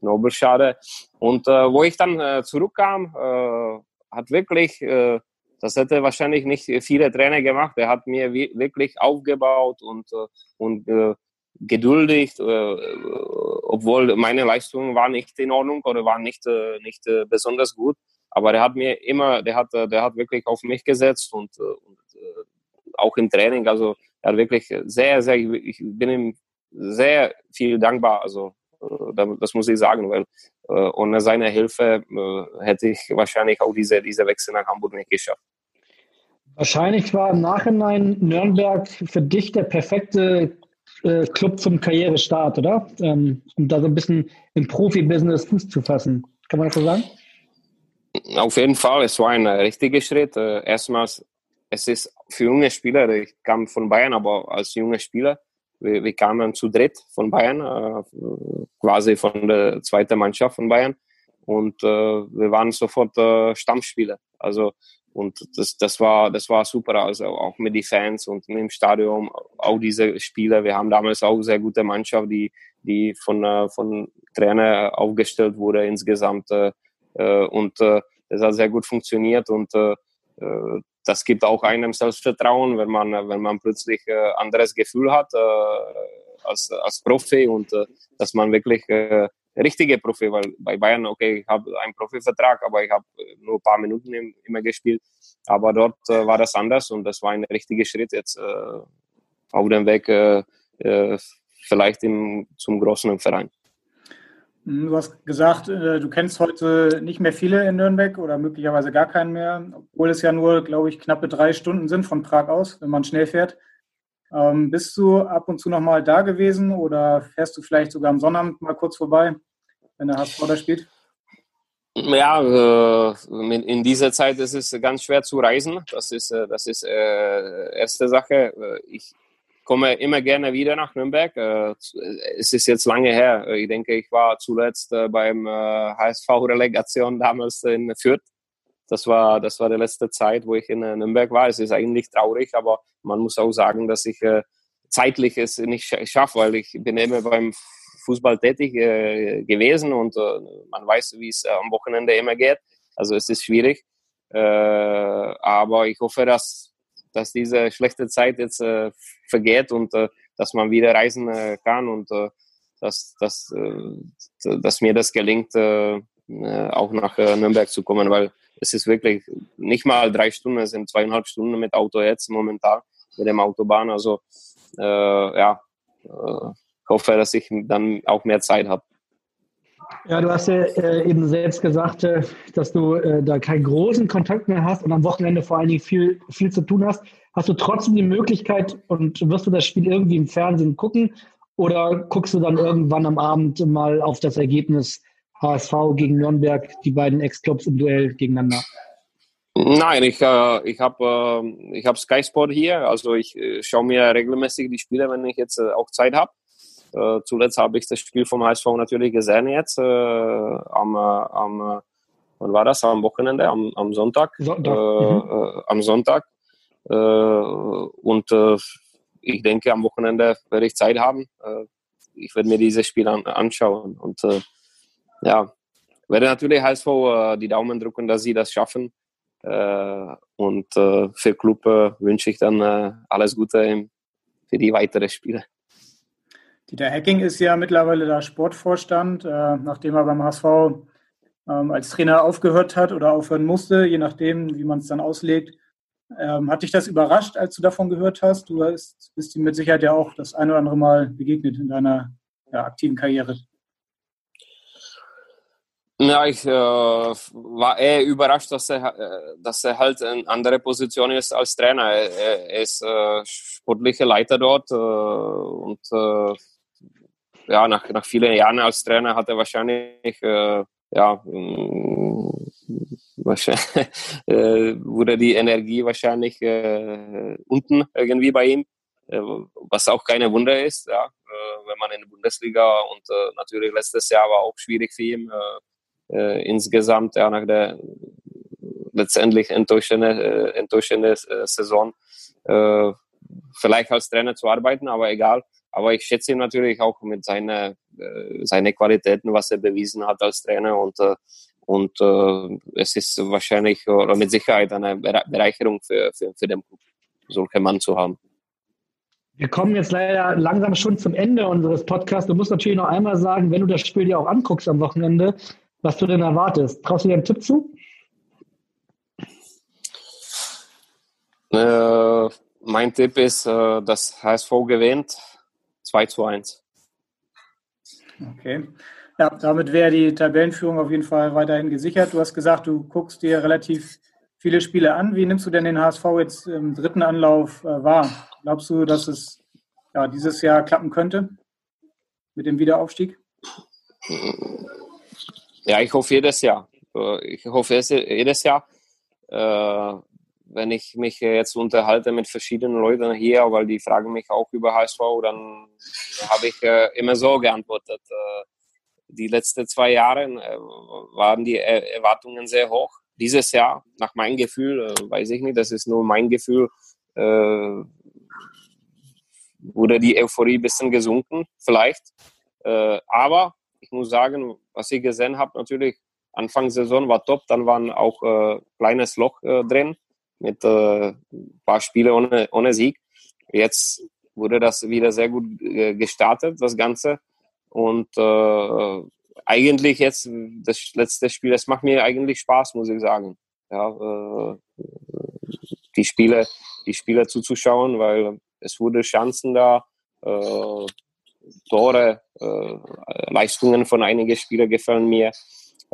Speaker 9: Nobelschade. Und äh, wo ich dann äh, zurückkam, äh, hat wirklich, äh, das hätte wahrscheinlich nicht viele Trainer gemacht. Er hat mir wirklich aufgebaut und, äh, und äh, geduldig, obwohl meine Leistungen waren nicht in Ordnung oder waren nicht, nicht besonders gut. Aber der hat mir immer, der hat, der hat wirklich auf mich gesetzt und, und auch im Training. Also er hat wirklich sehr, sehr, ich bin ihm sehr viel dankbar. Also äh, das muss ich sagen, weil äh, ohne seine Hilfe äh, hätte ich wahrscheinlich auch diese, diese Wechsel nach Hamburg nicht geschafft.
Speaker 2: Wahrscheinlich war im Nachhinein Nürnberg für dich der perfekte Club zum Karrierestart, oder? Ähm, um da so ein bisschen im Profibusiness Fuß zu fassen. Kann man das so sagen?
Speaker 9: Auf jeden Fall, es war ein richtiger Schritt. Erstmals es ist für junge Spieler, ich kam von Bayern, aber als junger Spieler, wir, wir kamen zu dritt von Bayern, äh, quasi von der zweiten Mannschaft von Bayern und äh, wir waren sofort äh, Stammspieler. Also und das, das war das war super, also auch mit den Fans und im Stadion, auch diese Spieler. Wir haben damals auch sehr gute Mannschaft, die die von äh, von Trainer aufgestellt wurde insgesamt äh, äh und äh, das hat sehr gut funktioniert und äh, äh das gibt auch einem Selbstvertrauen, wenn man, wenn man plötzlich äh, anderes Gefühl hat äh, als, als Profi und äh, dass man wirklich äh, richtige Profi, weil bei Bayern, okay, ich habe einen Profivertrag, aber ich habe nur ein paar Minuten im, immer gespielt. Aber dort äh, war das anders und das war ein richtiger Schritt jetzt äh, auf dem Weg äh, äh, vielleicht im, zum großen Verein.
Speaker 3: Hm, du hast gesagt, äh, du kennst heute nicht mehr viele in Nürnberg oder möglicherweise gar keinen mehr, obwohl es ja nur, glaube ich, knappe drei Stunden sind von Prag aus, wenn man schnell fährt. Ähm, bist du ab und zu nochmal da gewesen oder fährst du vielleicht sogar am Sonnabend mal kurz vorbei, wenn der HSV da spielt?
Speaker 9: Ja, äh, in dieser Zeit ist es ganz schwer zu reisen. Das ist, äh, das ist erste Sache. Ich, komme immer gerne wieder nach Nürnberg. Äh, es ist jetzt lange her. Ich denke, ich war zuletzt äh, beim HSV-Relegation äh, damals in Fürth. Das war, das war die letzte Zeit, wo ich in Nürnberg war. Es ist eigentlich traurig, aber man muss auch sagen, dass ich zeitlich es nicht schaffe, weil ich bin immer beim Fußball tätig gewesen und man weiß, wie es am Wochenende immer geht. Also es ist schwierig. aber ich hoffe, dass dass diese schlechte Zeit jetzt äh, vergeht und äh, dass man wieder reisen äh, kann und äh, dass, dass, äh, dass mir das gelingt, äh, auch nach Nürnberg zu kommen, weil es ist wirklich nicht mal drei Stunden, es sind zweieinhalb Stunden mit Auto jetzt momentan, mit dem Autobahn. Also ja, äh, hoffe, dass ich dann auch mehr Zeit habe.
Speaker 2: Ja, du hast ja äh, eben selbst gesagt, äh, dass du äh, da keinen großen Kontakt mehr hast und am Wochenende vor allen Dingen viel, viel zu tun hast. Hast du trotzdem die Möglichkeit und wirst du das Spiel irgendwie im Fernsehen gucken oder guckst du dann irgendwann am Abend mal auf das Ergebnis HSV gegen Nürnberg, die beiden Ex-Clubs im Duell gegeneinander?
Speaker 9: Nein, ich, äh, ich habe äh, hab Sky Sport hier, also ich äh, schaue mir regelmäßig die Spiele, wenn ich jetzt auch Zeit habe. Äh, zuletzt habe ich das Spiel vom HSV natürlich gesehen jetzt äh, am, äh, am wann war das? Am Wochenende, am, am Sonntag. Sonntag. Mhm. am Sonntag. und ich denke, am Wochenende werde ich Zeit haben. ich werde mir dieses Spiel an, anschauen. Und ja, werde natürlich HSV die Daumen drücken, dass sie das schaffen. und für Club wünsche ich dann alles Gute für die weiteren Spiele.
Speaker 3: Dieter Hecking ist ja mittlerweile der Sportvorstand, äh, nachdem er beim HSV ähm, als Trainer aufgehört hat oder aufhören musste, je nachdem, wie man es dann auslegt. Ähm, hat dich das überrascht, als du davon gehört hast? Du hast, bist ihm mit Sicherheit ja auch das ein oder andere Mal begegnet in deiner ja, aktiven Karriere.
Speaker 9: Ja, ich äh, war eher überrascht, dass er, äh, dass er halt in andere Position ist als Trainer. Er, er ist äh, sportlicher Leiter dort äh, und äh, ja, nach, nach vielen Jahren als Trainer hat er wahrscheinlich, äh, ja, mm, wahrscheinlich, äh, wurde die Energie wahrscheinlich äh, unten irgendwie bei ihm, äh, was auch keine Wunder ist. Ja. Äh, wenn man in der Bundesliga und äh, natürlich letztes Jahr war auch schwierig für ihn. Insgesamt ja nach der letztendlich enttäuschende, enttäuschende Saison vielleicht als Trainer zu arbeiten, aber egal. Aber ich schätze ihn natürlich auch mit seiner äh, seine Qualitäten, was er bewiesen hat als Trainer und äh, und äh, es ist wahrscheinlich oder mit Sicherheit eine Bereicherung für, für, für den Club, solche Mann zu haben.
Speaker 2: Wir kommen jetzt leider langsam schon zum Ende unseres Podcasts. Du musst natürlich noch einmal sagen, wenn du das Spiel dir auch anguckst am Wochenende, was du denn erwartest. Traust du dir einen Tipp zu?
Speaker 9: Äh, mein Tipp ist, äh, dass HSV gewinnt 2 zu 1.
Speaker 3: Okay. Ja, damit wäre die Tabellenführung auf jeden Fall weiterhin gesichert. Du hast gesagt, du guckst dir relativ viele Spiele an. Wie nimmst du denn den HSV jetzt im dritten Anlauf äh, wahr? Glaubst du, dass es ja, dieses Jahr klappen könnte mit dem Wiederaufstieg?
Speaker 9: Ja, ich hoffe jedes Jahr. Äh, ich hoffe jedes Jahr. Äh, wenn ich mich jetzt unterhalte mit verschiedenen Leuten hier, weil die fragen mich auch über HSV, dann habe ich äh, immer so geantwortet. Äh, die letzten zwei Jahre äh, waren die Erwartungen sehr hoch. Dieses Jahr, nach meinem Gefühl, äh, weiß ich nicht, das ist nur mein Gefühl, äh, wurde die Euphorie ein bisschen gesunken, vielleicht. Äh, aber ich muss sagen, was ich gesehen habe, natürlich, Anfang Saison war top, dann waren auch äh, kleines Loch äh, drin mit äh, ein paar Spiele ohne, ohne Sieg. Jetzt wurde das wieder sehr gut äh, gestartet, das Ganze. Und äh, eigentlich jetzt das letzte Spiel, das macht mir eigentlich Spaß, muss ich sagen. Ja, äh, die Spiele, die Spiele zuzuschauen, weil es wurde Chancen da, äh, Tore, äh, Leistungen von einigen Spielern gefallen mir.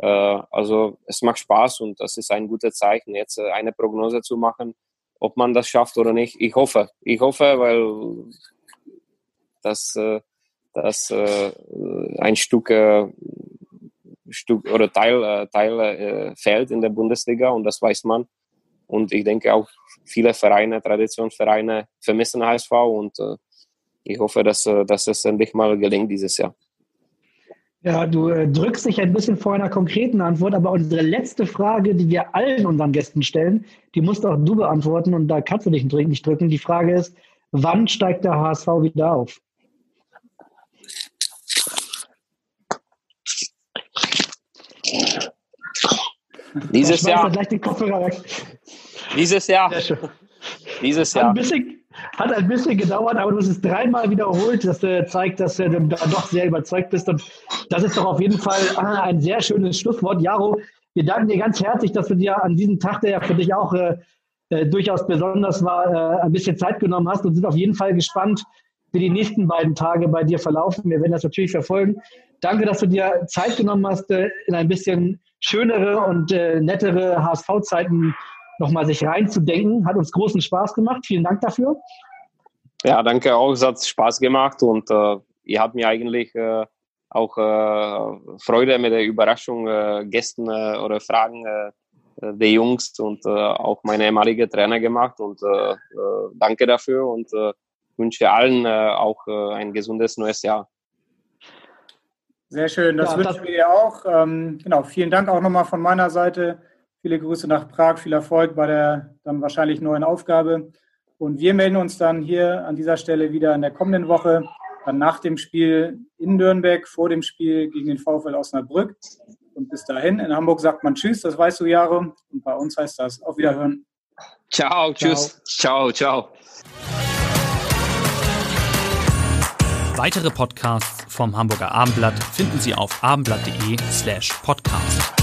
Speaker 9: Äh, also es macht Spaß und das ist ein gutes Zeichen, jetzt äh, eine Prognose zu machen, ob man das schafft oder nicht. Ich hoffe, ich hoffe, weil das, äh, das ein Stück, Stück oder Teil, Teil fehlt in der Bundesliga und das weiß man. Und ich denke auch viele Vereine, Traditionsvereine vermissen HSV und ich hoffe, dass, dass es endlich mal gelingt dieses Jahr.
Speaker 2: Ja, du äh, drückst dich ein bisschen vor einer konkreten Antwort, aber unsere letzte Frage, die wir allen unseren Gästen stellen, die musst auch du beantworten und da kannst du dich nicht drücken. Die Frage ist, wann steigt der HSV wieder auf?
Speaker 9: Dieses Jahr. Dieses Jahr. Dieses Jahr.
Speaker 2: Ein bisschen, hat ein bisschen gedauert, aber du hast es dreimal wiederholt. Das äh, zeigt, dass du da doch sehr überzeugt bist. Und das ist doch auf jeden Fall ah, ein sehr schönes Schlusswort. Jaro, wir danken dir ganz herzlich, dass du dir an diesem Tag, der ja für dich auch äh, äh, durchaus besonders war, äh, ein bisschen Zeit genommen hast und sind auf jeden Fall gespannt, wie die nächsten beiden Tage bei dir verlaufen. Wir werden das natürlich verfolgen. Danke, dass du dir Zeit genommen hast, äh, in ein bisschen schönere und äh, nettere HSV-Zeiten nochmal sich reinzudenken. Hat uns großen Spaß gemacht. Vielen Dank dafür.
Speaker 9: Ja, danke auch. Es hat Spaß gemacht und äh, ihr habt mir eigentlich äh, auch äh, Freude mit der Überraschung äh, Gästen äh, oder Fragen äh, der Jungs und äh, auch meine ehemalige Trainer gemacht und äh, äh, danke dafür und äh, wünsche allen äh, auch äh, ein gesundes neues Jahr.
Speaker 3: Sehr schön, das ja, wünschen wir dir auch. Ähm, genau, vielen Dank auch nochmal von meiner Seite. Viele Grüße nach Prag, viel Erfolg bei der dann wahrscheinlich neuen Aufgabe. Und wir melden uns dann hier an dieser Stelle wieder in der kommenden Woche, dann nach dem Spiel in Nürnberg, vor dem Spiel gegen den VfL Osnabrück. Und bis dahin, in Hamburg sagt man Tschüss, das weißt du, Jahre. Und bei uns heißt das Auf Wiederhören.
Speaker 9: Ciao, tschüss. Ciao, ciao.
Speaker 1: Weitere Podcasts vom Hamburger Abendblatt finden Sie auf abendblatt.de slash podcast.